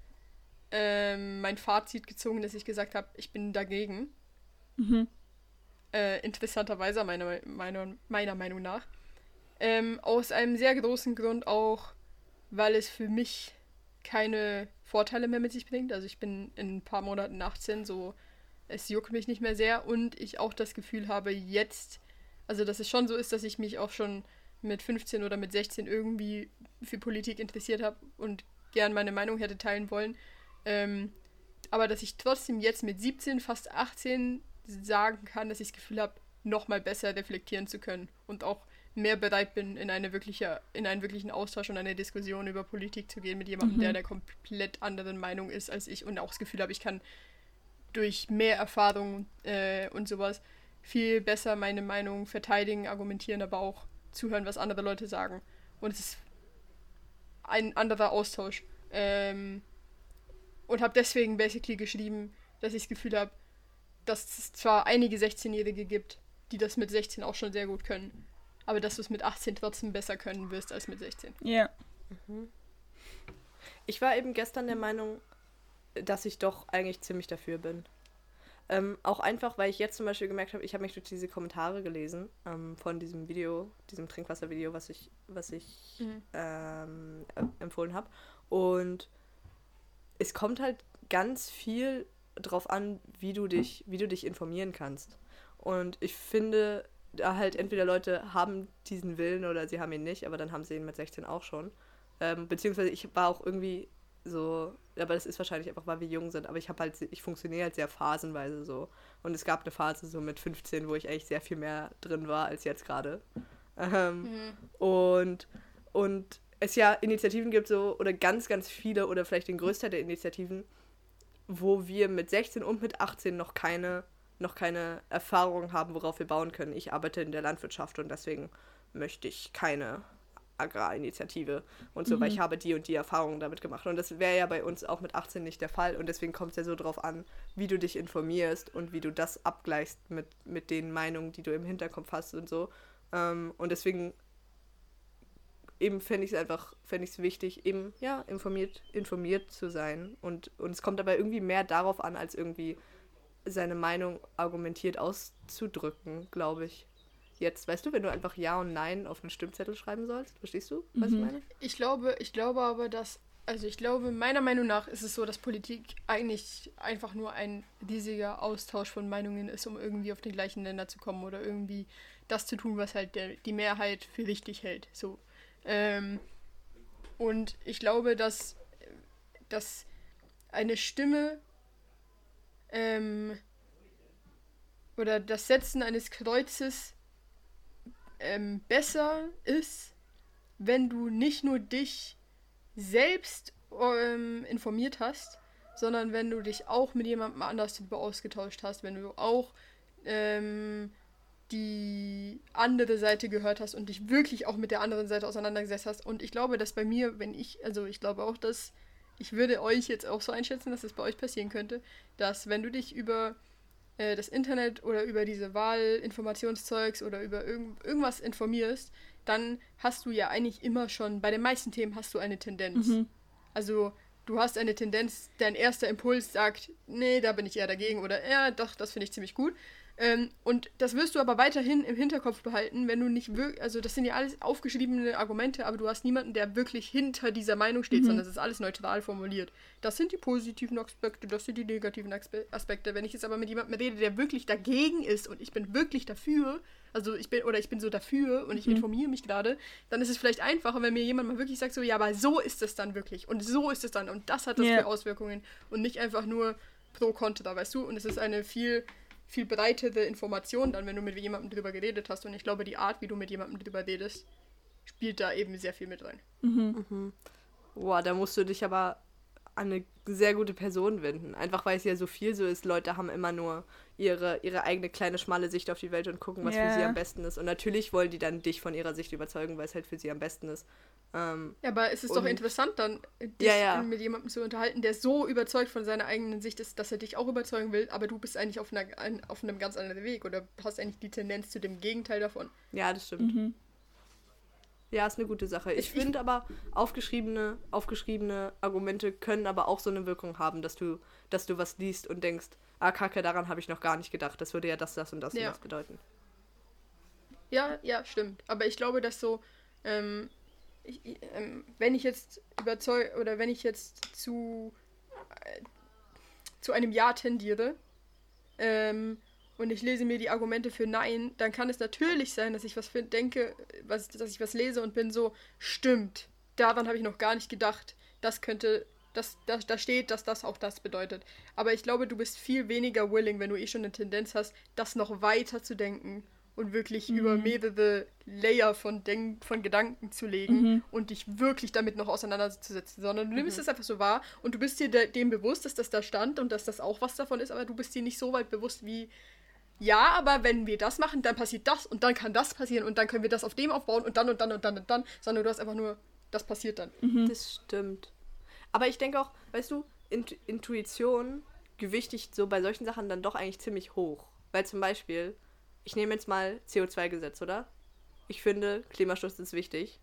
[SPEAKER 1] ähm, mein Fazit gezogen, dass ich gesagt habe, ich bin dagegen.
[SPEAKER 2] Mhm.
[SPEAKER 1] Äh, interessanterweise, meiner, meiner, meiner Meinung nach. Ähm, aus einem sehr großen Grund auch, weil es für mich keine Vorteile mehr mit sich bringt. Also ich bin in ein paar Monaten 18, so es juckt mich nicht mehr sehr und ich auch das Gefühl habe, jetzt, also dass es schon so ist, dass ich mich auch schon mit 15 oder mit 16 irgendwie für Politik interessiert habe und gern meine Meinung hätte teilen wollen. Ähm, aber dass ich trotzdem jetzt mit 17, fast 18 sagen kann, dass ich das Gefühl habe, nochmal besser reflektieren zu können und auch mehr bereit bin, in eine wirkliche, in einen wirklichen Austausch und eine Diskussion über Politik zu gehen mit jemandem,
[SPEAKER 2] Mhm.
[SPEAKER 1] der der komplett anderen Meinung ist als ich und auch das Gefühl habe, ich kann durch mehr Erfahrung äh, und sowas viel besser meine Meinung verteidigen, argumentieren, aber auch zuhören, was andere Leute sagen. Und es ist ein anderer Austausch. Ähm, und habe deswegen basically geschrieben, dass ich das Gefühl habe, dass es zwar einige 16-Jährige gibt, die das mit 16 auch schon sehr gut können, aber dass du es mit 18 trotzdem besser können wirst als mit 16.
[SPEAKER 2] Ja.
[SPEAKER 3] Mhm. Ich war eben gestern der Meinung, dass ich doch eigentlich ziemlich dafür bin. Ähm, auch einfach, weil ich jetzt zum Beispiel gemerkt habe, ich habe mich durch diese Kommentare gelesen ähm, von diesem Video, diesem Trinkwasservideo, was ich, was ich mhm. ähm, empfohlen habe. Und es kommt halt ganz viel drauf an, wie du dich, wie du dich informieren kannst. Und ich finde, da halt entweder Leute haben diesen Willen oder sie haben ihn nicht, aber dann haben sie ihn mit 16 auch schon. Ähm, beziehungsweise ich war auch irgendwie so, aber das ist wahrscheinlich einfach, weil wir jung sind, aber ich habe halt, ich funktioniere halt sehr phasenweise so. Und es gab eine Phase so mit 15, wo ich eigentlich sehr viel mehr drin war als jetzt gerade. Ähm, mhm. Und, und es ja Initiativen gibt so, oder ganz, ganz viele, oder vielleicht den Größteil der Initiativen, wo wir mit 16 und mit 18 noch keine, noch keine Erfahrung haben, worauf wir bauen können. Ich arbeite in der Landwirtschaft und deswegen möchte ich keine Agrarinitiative und so, mhm. weil ich habe die und die Erfahrungen damit gemacht. Und das wäre ja bei uns auch mit 18 nicht der Fall. Und deswegen kommt es ja so drauf an, wie du dich informierst und wie du das abgleichst mit, mit den Meinungen, die du im Hinterkopf hast und so. Ähm, und deswegen eben fände ich es einfach, fände ich es wichtig, eben, ja, informiert, informiert zu sein. Und, und es kommt dabei irgendwie mehr darauf an, als irgendwie seine Meinung argumentiert auszudrücken, glaube ich. Jetzt, weißt du, wenn du einfach Ja und Nein auf einen Stimmzettel schreiben sollst, verstehst du, was mhm. ich meine?
[SPEAKER 1] Ich glaube, ich glaube aber, dass, also ich glaube, meiner Meinung nach ist es so, dass Politik eigentlich einfach nur ein riesiger Austausch von Meinungen ist, um irgendwie auf den gleichen Länder zu kommen oder irgendwie das zu tun, was halt der, die Mehrheit für richtig hält. So. Ähm, und ich glaube, dass, dass eine Stimme ähm, oder das Setzen eines Kreuzes ähm, besser ist, wenn du nicht nur dich selbst ähm, informiert hast, sondern wenn du dich auch mit jemandem anders darüber ausgetauscht hast, wenn du auch ähm, die andere Seite gehört hast und dich wirklich auch mit der anderen Seite auseinandergesetzt hast. Und ich glaube, dass bei mir, wenn ich, also ich glaube auch, dass ich würde euch jetzt auch so einschätzen, dass es das bei euch passieren könnte, dass wenn du dich über äh, das Internet oder über diese Wahlinformationszeugs oder über irgend, irgendwas informierst, dann hast du ja eigentlich immer schon, bei den meisten Themen hast du eine Tendenz. Mhm. Also du hast eine Tendenz, dein erster Impuls sagt, nee, da bin ich eher dagegen oder ja, doch, das finde ich ziemlich gut. Ähm, und das wirst du aber weiterhin im Hinterkopf behalten, wenn du nicht wirklich, also das sind ja alles aufgeschriebene Argumente, aber du hast niemanden, der wirklich hinter dieser Meinung steht, mhm. sondern es ist alles neutral formuliert. Das sind die positiven Aspekte, das sind die negativen Aspekte. Wenn ich jetzt aber mit jemandem rede, der wirklich dagegen ist und ich bin wirklich dafür, also ich bin, oder ich bin so dafür und ich mhm. informiere mich gerade, dann ist es vielleicht einfacher, wenn mir jemand mal wirklich sagt, so, ja, aber so ist es dann wirklich und so ist es dann und das hat das yeah. für Auswirkungen und nicht einfach nur pro contra, weißt du? Und es ist eine viel viel breitere Information dann, wenn du mit jemandem drüber geredet hast. Und ich glaube, die Art, wie du mit jemandem drüber redest, spielt da eben sehr viel mit rein.
[SPEAKER 3] Mhm. Mhm. Boah, da musst du dich aber an eine sehr gute Person wenden. Einfach weil es ja so viel so ist. Leute haben immer nur ihre, ihre eigene kleine schmale Sicht auf die Welt und gucken, was yeah. für sie am besten ist. Und natürlich wollen die dann dich von ihrer Sicht überzeugen, weil es halt für sie am besten ist. Ähm,
[SPEAKER 1] ja, aber es ist doch interessant, dann dich ja, ja. mit jemandem zu unterhalten, der so überzeugt von seiner eigenen Sicht ist, dass er dich auch überzeugen will, aber du bist eigentlich auf, einer, auf einem ganz anderen Weg oder hast eigentlich die Tendenz zu dem Gegenteil davon.
[SPEAKER 3] Ja, das stimmt. Mhm. Ja, ist eine gute Sache. Ich, ich finde aber, aufgeschriebene, aufgeschriebene Argumente können aber auch so eine Wirkung haben, dass du, dass du was liest und denkst, ah, kacke, daran habe ich noch gar nicht gedacht. Das würde ja das, das und das ja. und das bedeuten.
[SPEAKER 1] Ja, ja, stimmt. Aber ich glaube, dass so, ähm, ich, ähm, wenn ich jetzt überzeugt oder wenn ich jetzt zu, äh, zu einem Ja tendiere ähm, und ich lese mir die Argumente für Nein, dann kann es natürlich sein, dass ich was für, denke, was, dass ich was lese und bin so, stimmt, daran habe ich noch gar nicht gedacht. Das könnte, das, das, da steht, dass das auch das bedeutet. Aber ich glaube, du bist viel weniger willing, wenn du eh schon eine Tendenz hast, das noch weiter zu denken und wirklich über mehrere Layer von, Denk von Gedanken zu legen
[SPEAKER 2] Mhm.
[SPEAKER 1] und dich wirklich damit noch auseinanderzusetzen, sondern du nimmst
[SPEAKER 3] Mhm.
[SPEAKER 1] es einfach so wahr und du bist dir de dem bewusst, dass das da stand und dass das auch was davon ist, aber du bist dir nicht so weit bewusst wie, ja, aber wenn wir das machen, dann passiert das und dann kann das passieren und dann können wir das auf dem aufbauen und dann und dann und dann und dann, sondern du hast einfach nur, das passiert dann.
[SPEAKER 3] Das stimmt. Aber ich denke auch, weißt du, Int Intuition gewichtigt so bei solchen Sachen dann doch eigentlich ziemlich hoch. Weil zum Beispiel, ich nehme jetzt mal CO2-Gesetz, oder? Ich finde, Klimaschutz ist wichtig.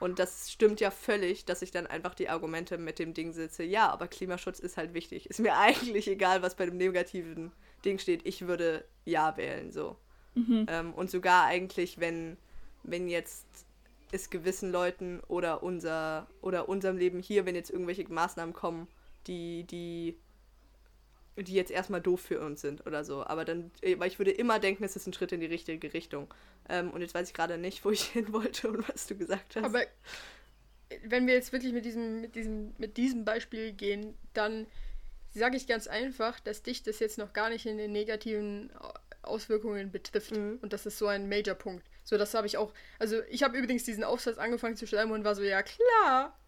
[SPEAKER 3] Und das stimmt ja völlig, dass ich dann einfach die Argumente mit dem Ding sitze. Ja, aber Klimaschutz ist halt wichtig. Ist mir eigentlich egal, was bei dem negativen Ding steht. Ich würde Ja wählen, so. Ähm, und sogar eigentlich, wenn, wenn jetzt es gewissen Leuten oder unser oder unserem Leben hier, wenn jetzt irgendwelche Maßnahmen kommen, die, die, die jetzt erstmal doof für uns sind oder so. Aber dann, äh, weil ich würde immer denken, es ist ein Schritt in die richtige Richtung. Ähm, und jetzt weiß ich gerade nicht, wo ich hin wollte und was du gesagt hast.
[SPEAKER 1] Aber wenn wir jetzt wirklich mit diesem, mit diesem, mit diesem Beispiel gehen, dann sage ich ganz einfach, dass dich das jetzt noch gar nicht in den negativen Auswirkungen betrifft.
[SPEAKER 3] Mhm.
[SPEAKER 1] Und das ist so ein Major-Punkt. So, das habe ich auch. Also, ich habe übrigens diesen Aufsatz angefangen zu schreiben und war so, ja klar,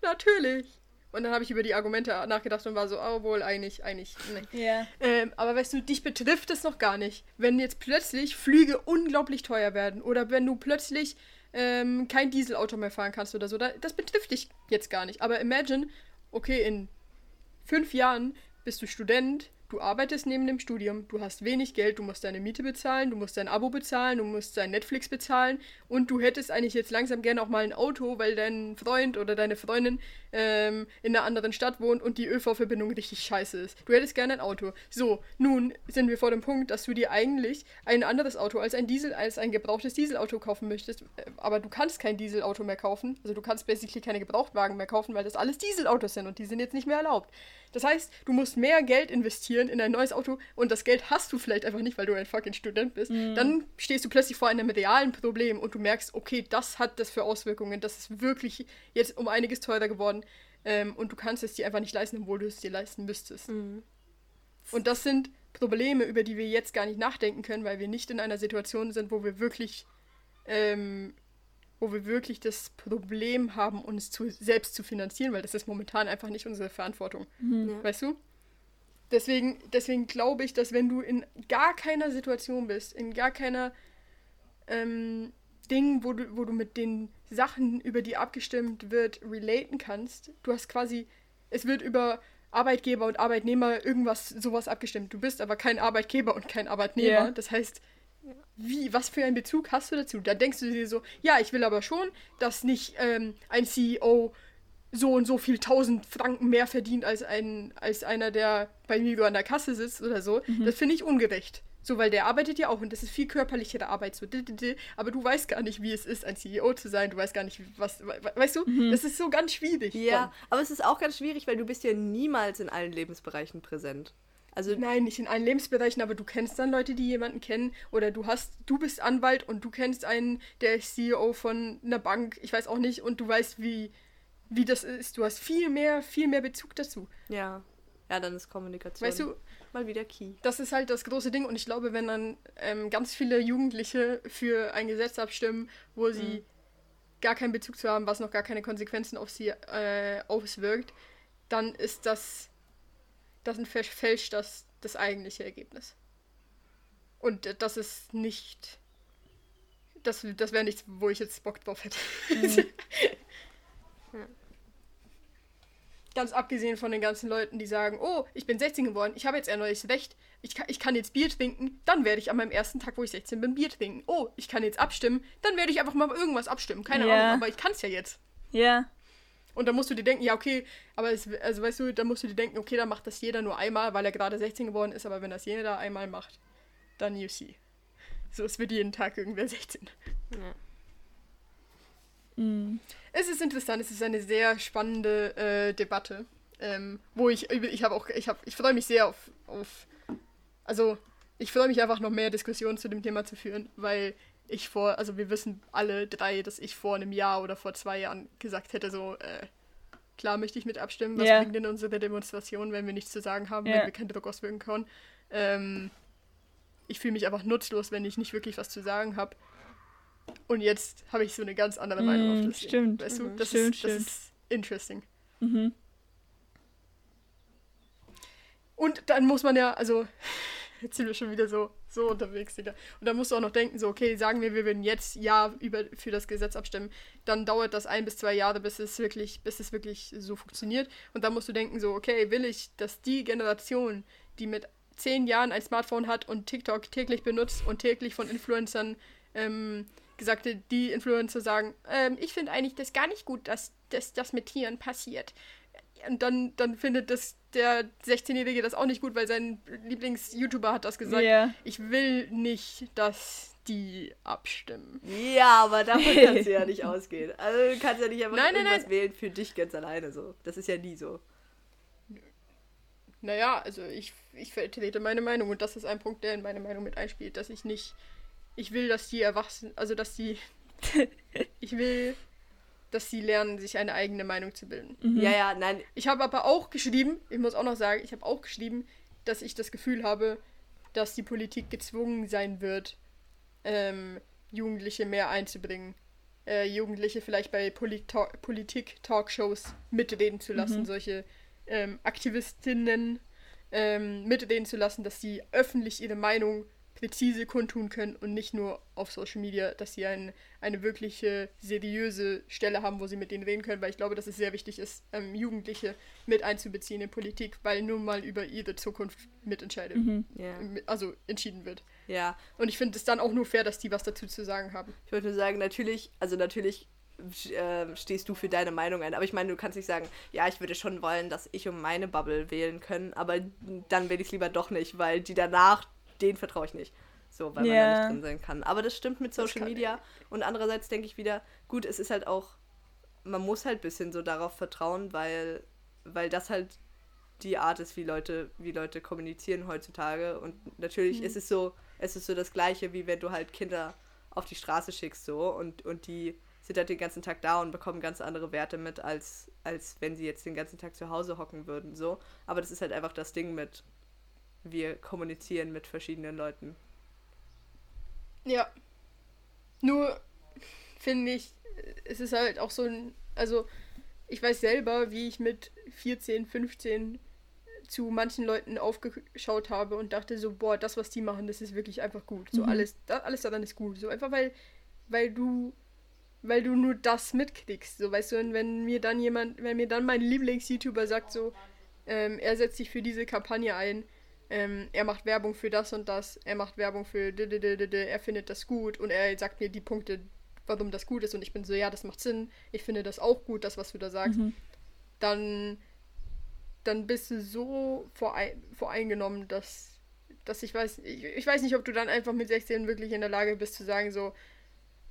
[SPEAKER 1] natürlich. Und dann habe ich über die Argumente nachgedacht und war so, oh, wohl, eigentlich, eigentlich, nee.
[SPEAKER 2] Ja.
[SPEAKER 1] Ähm, aber weißt du, dich betrifft es noch gar nicht. Wenn jetzt plötzlich Flüge unglaublich teuer werden oder wenn du plötzlich ähm, kein Dieselauto mehr fahren kannst oder so, da, das betrifft dich jetzt gar nicht. Aber imagine, okay, in fünf Jahren bist du Student, du arbeitest neben dem Studium, du hast wenig Geld, du musst deine Miete bezahlen, du musst dein Abo bezahlen, du musst dein Netflix bezahlen. Und du hättest eigentlich jetzt langsam gerne auch mal ein Auto, weil dein Freund oder deine Freundin ähm, in einer anderen Stadt wohnt und die ÖV-Verbindung richtig scheiße ist. Du hättest gerne ein Auto. So, nun sind wir vor dem Punkt, dass du dir eigentlich ein anderes Auto als ein Diesel, als ein gebrauchtes Dieselauto kaufen möchtest, äh, aber du kannst kein Dieselauto mehr kaufen. Also du kannst basically keine Gebrauchtwagen mehr kaufen, weil das alles Dieselautos sind und die sind jetzt nicht mehr erlaubt. Das heißt, du musst mehr Geld investieren in ein neues Auto und das Geld hast du vielleicht einfach nicht, weil du ein fucking Student bist. Dann stehst du plötzlich vor einem realen Problem und du merkst, okay, das hat das für Auswirkungen. Das ist wirklich jetzt um einiges teurer geworden ähm, und du kannst es dir einfach nicht leisten, obwohl du es dir leisten müsstest.
[SPEAKER 3] Mhm.
[SPEAKER 1] Und das sind Probleme, über die wir jetzt gar nicht nachdenken können, weil wir nicht in einer Situation sind, wo wir wirklich, ähm, wo wir wirklich das Problem haben, uns zu, selbst zu finanzieren, weil das ist momentan einfach nicht unsere Verantwortung.
[SPEAKER 3] Ja.
[SPEAKER 1] Weißt du? Deswegen, deswegen glaube ich, dass wenn du in gar keiner Situation bist, in gar keiner ähm, Ding, wo du, wo du mit den Sachen, über die abgestimmt wird, relaten kannst, du hast quasi, es wird über Arbeitgeber und Arbeitnehmer irgendwas sowas abgestimmt. Du bist aber kein Arbeitgeber und kein Arbeitnehmer.
[SPEAKER 2] Ja.
[SPEAKER 1] Das heißt, wie, was für einen Bezug hast du dazu? Da denkst du dir so, ja, ich will aber schon, dass nicht ähm, ein CEO so und so viel tausend Franken mehr verdient als ein, als einer, der bei mir an der Kasse sitzt oder so. Das finde ich ungerecht. So, weil der arbeitet ja auch und das ist viel körperlichere Arbeit. So, aber du weißt gar nicht, wie es ist, ein CEO zu sein. Du weißt gar nicht, was, we- we- weißt du? Das ist so ganz schwierig.
[SPEAKER 3] Ja,
[SPEAKER 1] dann.
[SPEAKER 3] aber es ist auch ganz schwierig, weil du bist ja niemals in allen Lebensbereichen präsent. Also
[SPEAKER 1] Nein, nicht in allen Lebensbereichen, aber du kennst dann Leute, die jemanden kennen oder du hast, du bist Anwalt und du kennst einen, der ist CEO von einer Bank, ich weiß auch nicht, und du weißt, wie, wie das ist. Du hast viel mehr, viel mehr Bezug dazu.
[SPEAKER 3] ja, ja, dann ist Kommunikation
[SPEAKER 1] Weißt du,
[SPEAKER 3] mal wieder key.
[SPEAKER 1] das ist halt das große Ding und ich glaube, wenn dann ähm, ganz viele Jugendliche für ein Gesetz abstimmen, wo sie gar keinen Bezug zu haben, was noch gar keine Konsequenzen auf sie äh, auswirkt, dann ist das, das verfälscht das, das eigentliche Ergebnis. Und das ist nicht. Das, das wäre nichts, wo ich jetzt Bock drauf hätte.
[SPEAKER 3] Ja.
[SPEAKER 1] Ganz abgesehen von den ganzen Leuten, die sagen, oh, ich bin 16 geworden, ich habe jetzt ein neues Recht, ich kann, ich kann jetzt Bier trinken, dann werde ich an meinem ersten Tag, wo ich 16 bin, Bier trinken. Oh, ich kann jetzt abstimmen, dann werde ich einfach mal irgendwas abstimmen. Keine
[SPEAKER 2] Ja.
[SPEAKER 1] Ahnung, aber ich kann es ja jetzt.
[SPEAKER 2] Ja.
[SPEAKER 1] Und dann musst du dir denken, ja, okay, aber es, also weißt du, dann musst du dir denken, okay, dann macht das jeder nur einmal, weil er gerade 16 geworden ist, aber wenn das jeder einmal macht, dann you see. So, es wird jeden Tag irgendwer 16.
[SPEAKER 3] Ja.
[SPEAKER 1] Es ist interessant, es ist eine sehr spannende äh, Debatte, ähm, wo ich, ich habe auch, ich habe, ich freue mich sehr auf, auf, also ich freue mich einfach noch mehr Diskussionen zu dem Thema zu führen, weil ich vor, also wir wissen alle drei, dass ich vor einem Jahr oder vor zwei Jahren gesagt hätte, so, äh, klar möchte ich mit abstimmen, was
[SPEAKER 2] Ja.
[SPEAKER 1] bringt denn unsere Demonstration, wenn wir nichts zu sagen haben,
[SPEAKER 2] Ja.
[SPEAKER 1] wenn wir keinen Druck auswirken können. Ähm, ich fühle mich einfach nutzlos, wenn ich nicht wirklich was zu sagen habe. Und jetzt habe ich so eine ganz andere Meinung auf
[SPEAKER 2] Mm,
[SPEAKER 1] das. Ding.
[SPEAKER 2] stimmt.
[SPEAKER 1] Weißt du,
[SPEAKER 2] Mhm.
[SPEAKER 1] das,
[SPEAKER 2] Stimmt,
[SPEAKER 1] ist, das
[SPEAKER 2] stimmt.
[SPEAKER 1] ist interesting.
[SPEAKER 2] Mhm.
[SPEAKER 1] Und dann muss man ja, also, jetzt sind wir schon wieder so, so unterwegs, Digga. Und dann musst du auch noch denken, so, okay, sagen wir, wir würden jetzt ja über, für das Gesetz abstimmen, dann dauert das ein bis zwei Jahre, bis es wirklich, bis es wirklich so funktioniert. Und dann musst du denken, so, okay, will ich, dass die Generation, die mit zehn Jahren ein Smartphone hat und TikTok täglich benutzt und täglich von Influencern ähm, gesagte, die Influencer sagen, ähm, ich finde eigentlich das gar nicht gut, dass, dass das mit Tieren passiert. Und dann, dann findet das der 16-Jährige das auch nicht gut, weil sein Lieblings-YouTuber hat das gesagt.
[SPEAKER 2] Ja.
[SPEAKER 1] Ich will nicht, dass die abstimmen.
[SPEAKER 3] Ja, aber davon kannst du ja nicht ausgehen. Also du kannst ja nicht einfach
[SPEAKER 1] Nein, nein,
[SPEAKER 3] irgendwas
[SPEAKER 1] nein.
[SPEAKER 3] wählen für dich ganz alleine so. Das ist ja nie so.
[SPEAKER 1] Naja, also ich, ich vertrete meine Meinung und das ist ein Punkt, der in meine Meinung mit einspielt, dass ich nicht, ich will, dass die erwachsen, also dass die, ich will, dass sie lernen, sich eine eigene Meinung zu bilden.
[SPEAKER 3] Ja, ja, nein.
[SPEAKER 1] Ich habe aber auch geschrieben, ich muss auch noch sagen, ich habe auch geschrieben, dass ich das Gefühl habe, dass die Politik gezwungen sein wird, ähm, Jugendliche mehr einzubringen. Äh, Jugendliche vielleicht bei Polit- Politik-Talkshows mitreden zu lassen, solche ähm, Aktivistinnen ähm, mitreden zu lassen, dass sie öffentlich ihre Meinung präzise kundtun können und nicht nur auf Social Media, dass sie ein, eine wirkliche seriöse Stelle haben, wo sie mit denen reden können, weil ich glaube, dass es sehr wichtig ist, ähm, Jugendliche mit einzubeziehen in Politik, weil nun mal über ihre Zukunft mitentscheidet,
[SPEAKER 3] Ja.
[SPEAKER 1] also entschieden wird.
[SPEAKER 3] Ja.
[SPEAKER 1] Und ich finde es dann auch nur fair, dass die was dazu zu sagen haben.
[SPEAKER 3] Ich wollte nur sagen, natürlich, also natürlich äh, stehst du für deine Meinung ein. Aber ich meine, du kannst nicht sagen, ja, ich würde schon wollen, dass ich um meine Bubble wählen können, aber dann will ich es lieber doch nicht, weil die danach, denen vertraue ich nicht. So, weil man da
[SPEAKER 2] Ja.
[SPEAKER 3] nicht drin sein kann. Aber das stimmt mit Social Media. Und andererseits denke ich wieder, gut, es ist halt auch, man muss halt ein bisschen so darauf vertrauen, weil, weil das halt die Art ist, wie Leute, wie Leute kommunizieren heutzutage. Und natürlich ist es so, es ist so das Gleiche, wie wenn du halt Kinder auf die Straße schickst so und, und die sind halt den ganzen Tag da und bekommen ganz andere Werte mit, als, als wenn sie jetzt den ganzen Tag zu Hause hocken würden. So. Aber das ist halt einfach das Ding mit, wir kommunizieren mit verschiedenen Leuten.
[SPEAKER 1] Ja. Nur finde ich, es ist halt auch so ein, also ich weiß selber, wie ich mit 14, 15 zu manchen Leuten aufgeschaut habe und dachte so, boah, das, was die machen, das ist wirklich einfach gut. So
[SPEAKER 2] Mhm.
[SPEAKER 1] alles, da, alles daran ist gut. So einfach weil, weil du, weil du nur das mitkriegst. So, weißt du, und wenn mir dann jemand, wenn mir dann mein Lieblings-YouTuber sagt so, ähm, er setzt sich für diese Kampagne ein, ähm, er macht Werbung für das und das, er macht Werbung für er findet das gut und er sagt mir die Punkte, warum das gut ist und ich bin so, ja, das macht Sinn, ich finde das auch gut, das, was du da sagst,
[SPEAKER 2] Mhm.
[SPEAKER 1] dann, dann bist du so vorei voreingenommen, dass, dass ich weiß, ich, ich weiß nicht, ob du dann einfach mit 16 wirklich in der Lage bist zu sagen so,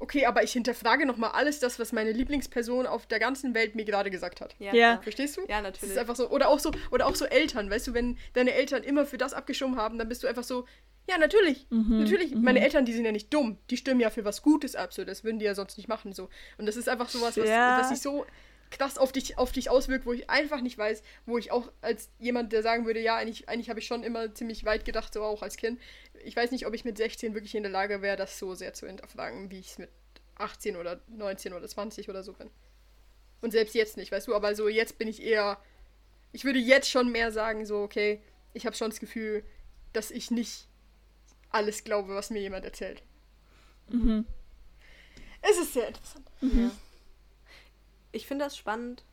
[SPEAKER 1] okay, aber ich hinterfrage nochmal alles das, was meine Lieblingsperson auf der ganzen Welt mir gerade gesagt hat.
[SPEAKER 2] Ja.
[SPEAKER 3] klar.
[SPEAKER 1] Verstehst du?
[SPEAKER 3] Ja,
[SPEAKER 1] Das
[SPEAKER 3] natürlich.
[SPEAKER 1] ist einfach so. Oder auch so, oder auch so Eltern, weißt du, wenn deine Eltern immer für das abgestimmt haben, dann bist du einfach so, ja, natürlich,
[SPEAKER 2] Mhm,
[SPEAKER 1] natürlich.
[SPEAKER 2] mhm.
[SPEAKER 1] Meine Eltern, die sind ja nicht dumm. Die stimmen ja für was Gutes ab, so. Das würden die ja sonst nicht machen, so. Und das ist einfach sowas, was,
[SPEAKER 2] Ja.
[SPEAKER 1] was sich so krass auf dich, auf dich auswirkt, wo ich einfach nicht weiß, wo ich auch als jemand, der sagen würde, ja, eigentlich, eigentlich habe ich schon immer ziemlich weit gedacht, so auch als Kind. Ich weiß nicht, ob ich mit 16 wirklich in der Lage wäre, das so sehr zu hinterfragen, wie ich es mit 18 oder 19 oder 20 oder so bin. Und selbst jetzt nicht, weißt du, aber so jetzt bin ich eher. Ich würde jetzt schon mehr sagen, so, okay, ich habe schon das Gefühl, dass ich nicht alles glaube, was mir jemand erzählt.
[SPEAKER 2] Mhm.
[SPEAKER 1] Es ist sehr interessant.
[SPEAKER 3] Ja. Ich finde das spannend.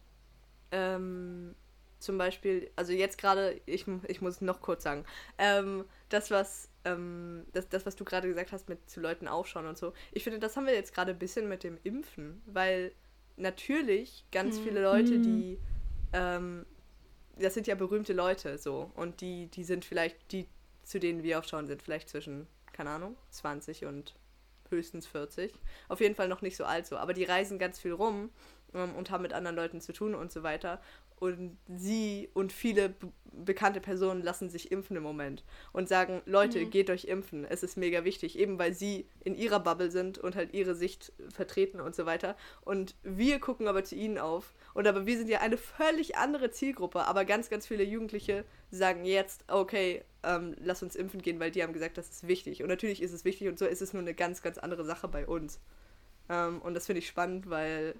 [SPEAKER 3] Ähm, zum Beispiel, also jetzt gerade, ich, ich muss noch kurz sagen, ähm, das, was, ähm, das, das, was du gerade gesagt hast mit zu Leuten aufschauen und so, ich finde, das haben wir jetzt gerade ein bisschen mit dem Impfen, weil natürlich ganz
[SPEAKER 1] Mhm.
[SPEAKER 3] viele Leute,
[SPEAKER 2] Mhm.
[SPEAKER 3] die, ähm, das sind ja berühmte Leute so und die, die sind vielleicht, die, zu denen wir aufschauen, sind vielleicht zwischen, keine Ahnung, 20 und höchstens 40. Auf jeden Fall noch nicht so alt so, aber die reisen ganz viel rum und haben mit anderen Leuten zu tun und so weiter. Und sie und viele bekannte Personen lassen sich impfen im Moment und sagen, Leute,
[SPEAKER 1] Mhm.
[SPEAKER 3] geht euch impfen, es ist mega wichtig, eben weil sie in ihrer Bubble sind und halt ihre Sicht vertreten und so weiter. Und wir gucken aber zu ihnen auf. Und aber wir sind ja eine völlig andere Zielgruppe, aber ganz, ganz viele Jugendliche sagen jetzt, okay, ähm, lass uns impfen gehen, weil die haben gesagt, das ist wichtig. Und natürlich ist es wichtig und so ist es nur eine ganz, ganz andere Sache bei uns. Ähm, und das finde ich spannend, weil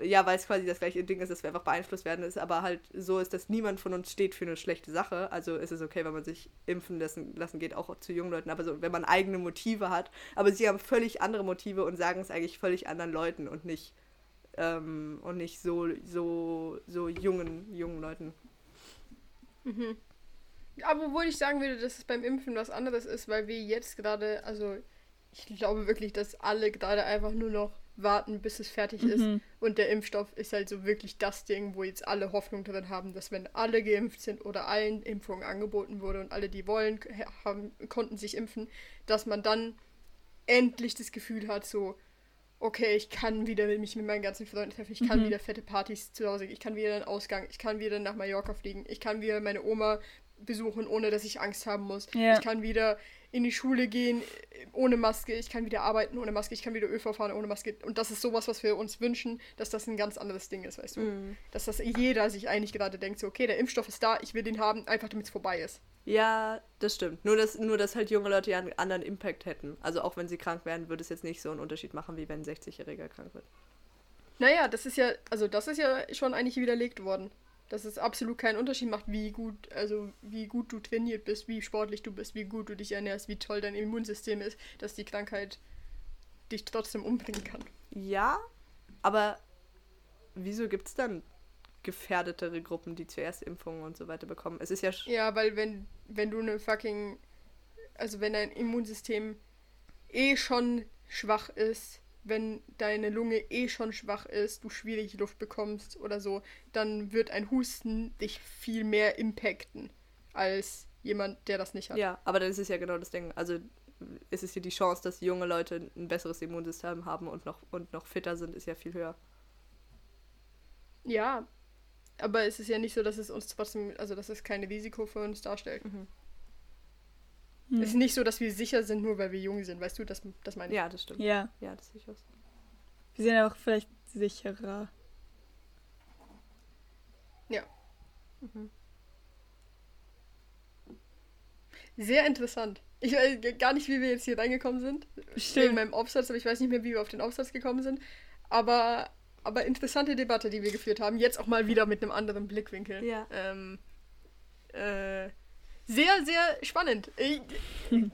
[SPEAKER 3] ja, weil es quasi das gleiche Ding ist, dass wir einfach beeinflusst werden, ist aber halt so ist, dass niemand von uns steht für eine schlechte Sache. Also ist es okay, wenn man sich impfen lassen, lassen geht, auch zu jungen Leuten, aber so, wenn man eigene Motive hat. Aber sie haben völlig andere Motive und sagen es eigentlich völlig anderen Leuten und nicht ähm, und nicht so, so, so jungen, jungen Leuten.
[SPEAKER 1] Mhm. Aber obwohl ich sagen würde, dass es beim Impfen was anderes ist, weil wir jetzt gerade, also ich glaube wirklich, dass alle gerade einfach nur noch warten, bis es fertig ist.
[SPEAKER 2] Mhm.
[SPEAKER 1] Und der Impfstoff ist halt so wirklich das Ding, wo jetzt alle Hoffnung drin haben, dass wenn alle geimpft sind oder allen Impfungen angeboten wurde und alle, die wollen, haben, konnten sich impfen, dass man dann endlich das Gefühl hat, so, okay, ich kann wieder mich mit meinen ganzen Freunden treffen, ich kann
[SPEAKER 2] Mhm.
[SPEAKER 1] wieder fette Partys zu Hause, ich kann wieder einen Ausgang, ich kann wieder nach Mallorca fliegen, ich kann wieder meine Oma besuchen, ohne dass ich Angst haben muss.
[SPEAKER 2] Ja.
[SPEAKER 1] Ich kann wieder in die Schule gehen äh, ohne Maske, ich kann wieder arbeiten ohne Maske, ich kann wieder ÖV fahren ohne Maske. Und das ist sowas, was wir uns wünschen, dass das ein ganz anderes Ding ist, weißt du?
[SPEAKER 3] Mhm.
[SPEAKER 1] Dass das jeder sich eigentlich gerade denkt, so, okay, der Impfstoff ist da, ich will den haben, einfach damit es vorbei ist.
[SPEAKER 3] Ja, das stimmt. Nur dass, nur, dass halt junge Leute ja einen anderen Impact hätten. Also auch wenn sie krank werden, würde es jetzt nicht so einen Unterschied machen, wie wenn ein 60-Jähriger krank wird.
[SPEAKER 1] Naja, das ist ja, also das ist ja schon eigentlich widerlegt worden. Dass es absolut keinen Unterschied macht, wie gut, also wie gut du trainiert bist, wie sportlich du bist, wie gut du dich ernährst, wie toll dein Immunsystem ist, dass die Krankheit dich trotzdem umbringen kann.
[SPEAKER 3] Ja, aber wieso gibt es dann gefährdetere Gruppen, die zuerst Impfungen und so weiter bekommen? Es ist ja.
[SPEAKER 1] Ja, weil wenn, wenn du eine fucking, also wenn dein Immunsystem eh schon schwach ist, wenn deine Lunge eh schon schwach ist, du schwierig Luft bekommst oder so, dann wird ein Husten dich viel mehr impacten als jemand, der das nicht hat.
[SPEAKER 3] Ja, aber das ist ja genau das Ding. Also es ist ja die Chance, dass junge Leute ein besseres Immunsystem haben und noch, und noch fitter sind, ist ja viel höher.
[SPEAKER 1] Ja, aber es ist ja nicht so, dass es uns trotzdem, also dass es kein Risiko für uns darstellt.
[SPEAKER 2] Mhm.
[SPEAKER 1] Es ist nicht so, dass wir sicher sind, nur weil wir jung sind, weißt du, das, das meine ich.
[SPEAKER 3] Ja, das stimmt.
[SPEAKER 2] Ja,
[SPEAKER 3] Ja, das sehe ich auch so.
[SPEAKER 2] wir sind auch vielleicht sicherer.
[SPEAKER 1] Sehr interessant. Ich weiß gar nicht, wie wir jetzt hier reingekommen sind.
[SPEAKER 2] Stimmt.
[SPEAKER 1] Wegen meinem Aufsatz, aber ich weiß nicht mehr, wie wir auf den Aufsatz gekommen sind. Aber, aber interessante Debatte, die wir geführt haben. Jetzt auch mal wieder mit einem anderen Blickwinkel.
[SPEAKER 3] Ja.
[SPEAKER 1] Ähm, äh, sehr, sehr spannend. Ich,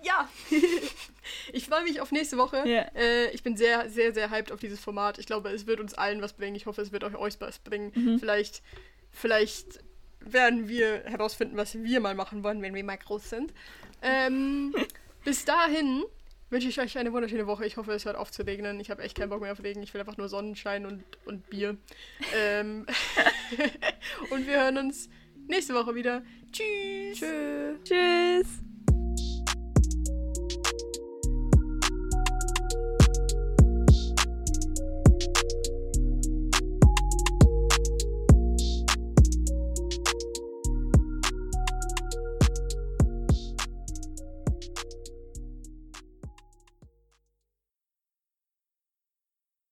[SPEAKER 1] ja. ich freue mich auf nächste Woche.
[SPEAKER 2] Ja.
[SPEAKER 1] Äh, ich bin sehr, sehr, sehr hyped auf dieses Format. Ich glaube, es wird uns allen was bringen. Ich hoffe, es wird euch, euch was bringen.
[SPEAKER 2] Mhm.
[SPEAKER 1] Vielleicht, vielleicht werden wir herausfinden, was wir mal machen wollen, wenn wir mal groß sind. Ähm, bis dahin wünsche ich euch eine wunderschöne Woche. Ich hoffe, es hört auf zu regnen. Ich habe echt keinen Bock mehr auf Regen. Ich will einfach nur Sonnenschein und, und Bier. Ähm, und wir hören uns nächste Woche wieder. Tschüss.
[SPEAKER 3] Tschüss.
[SPEAKER 2] Tschüss.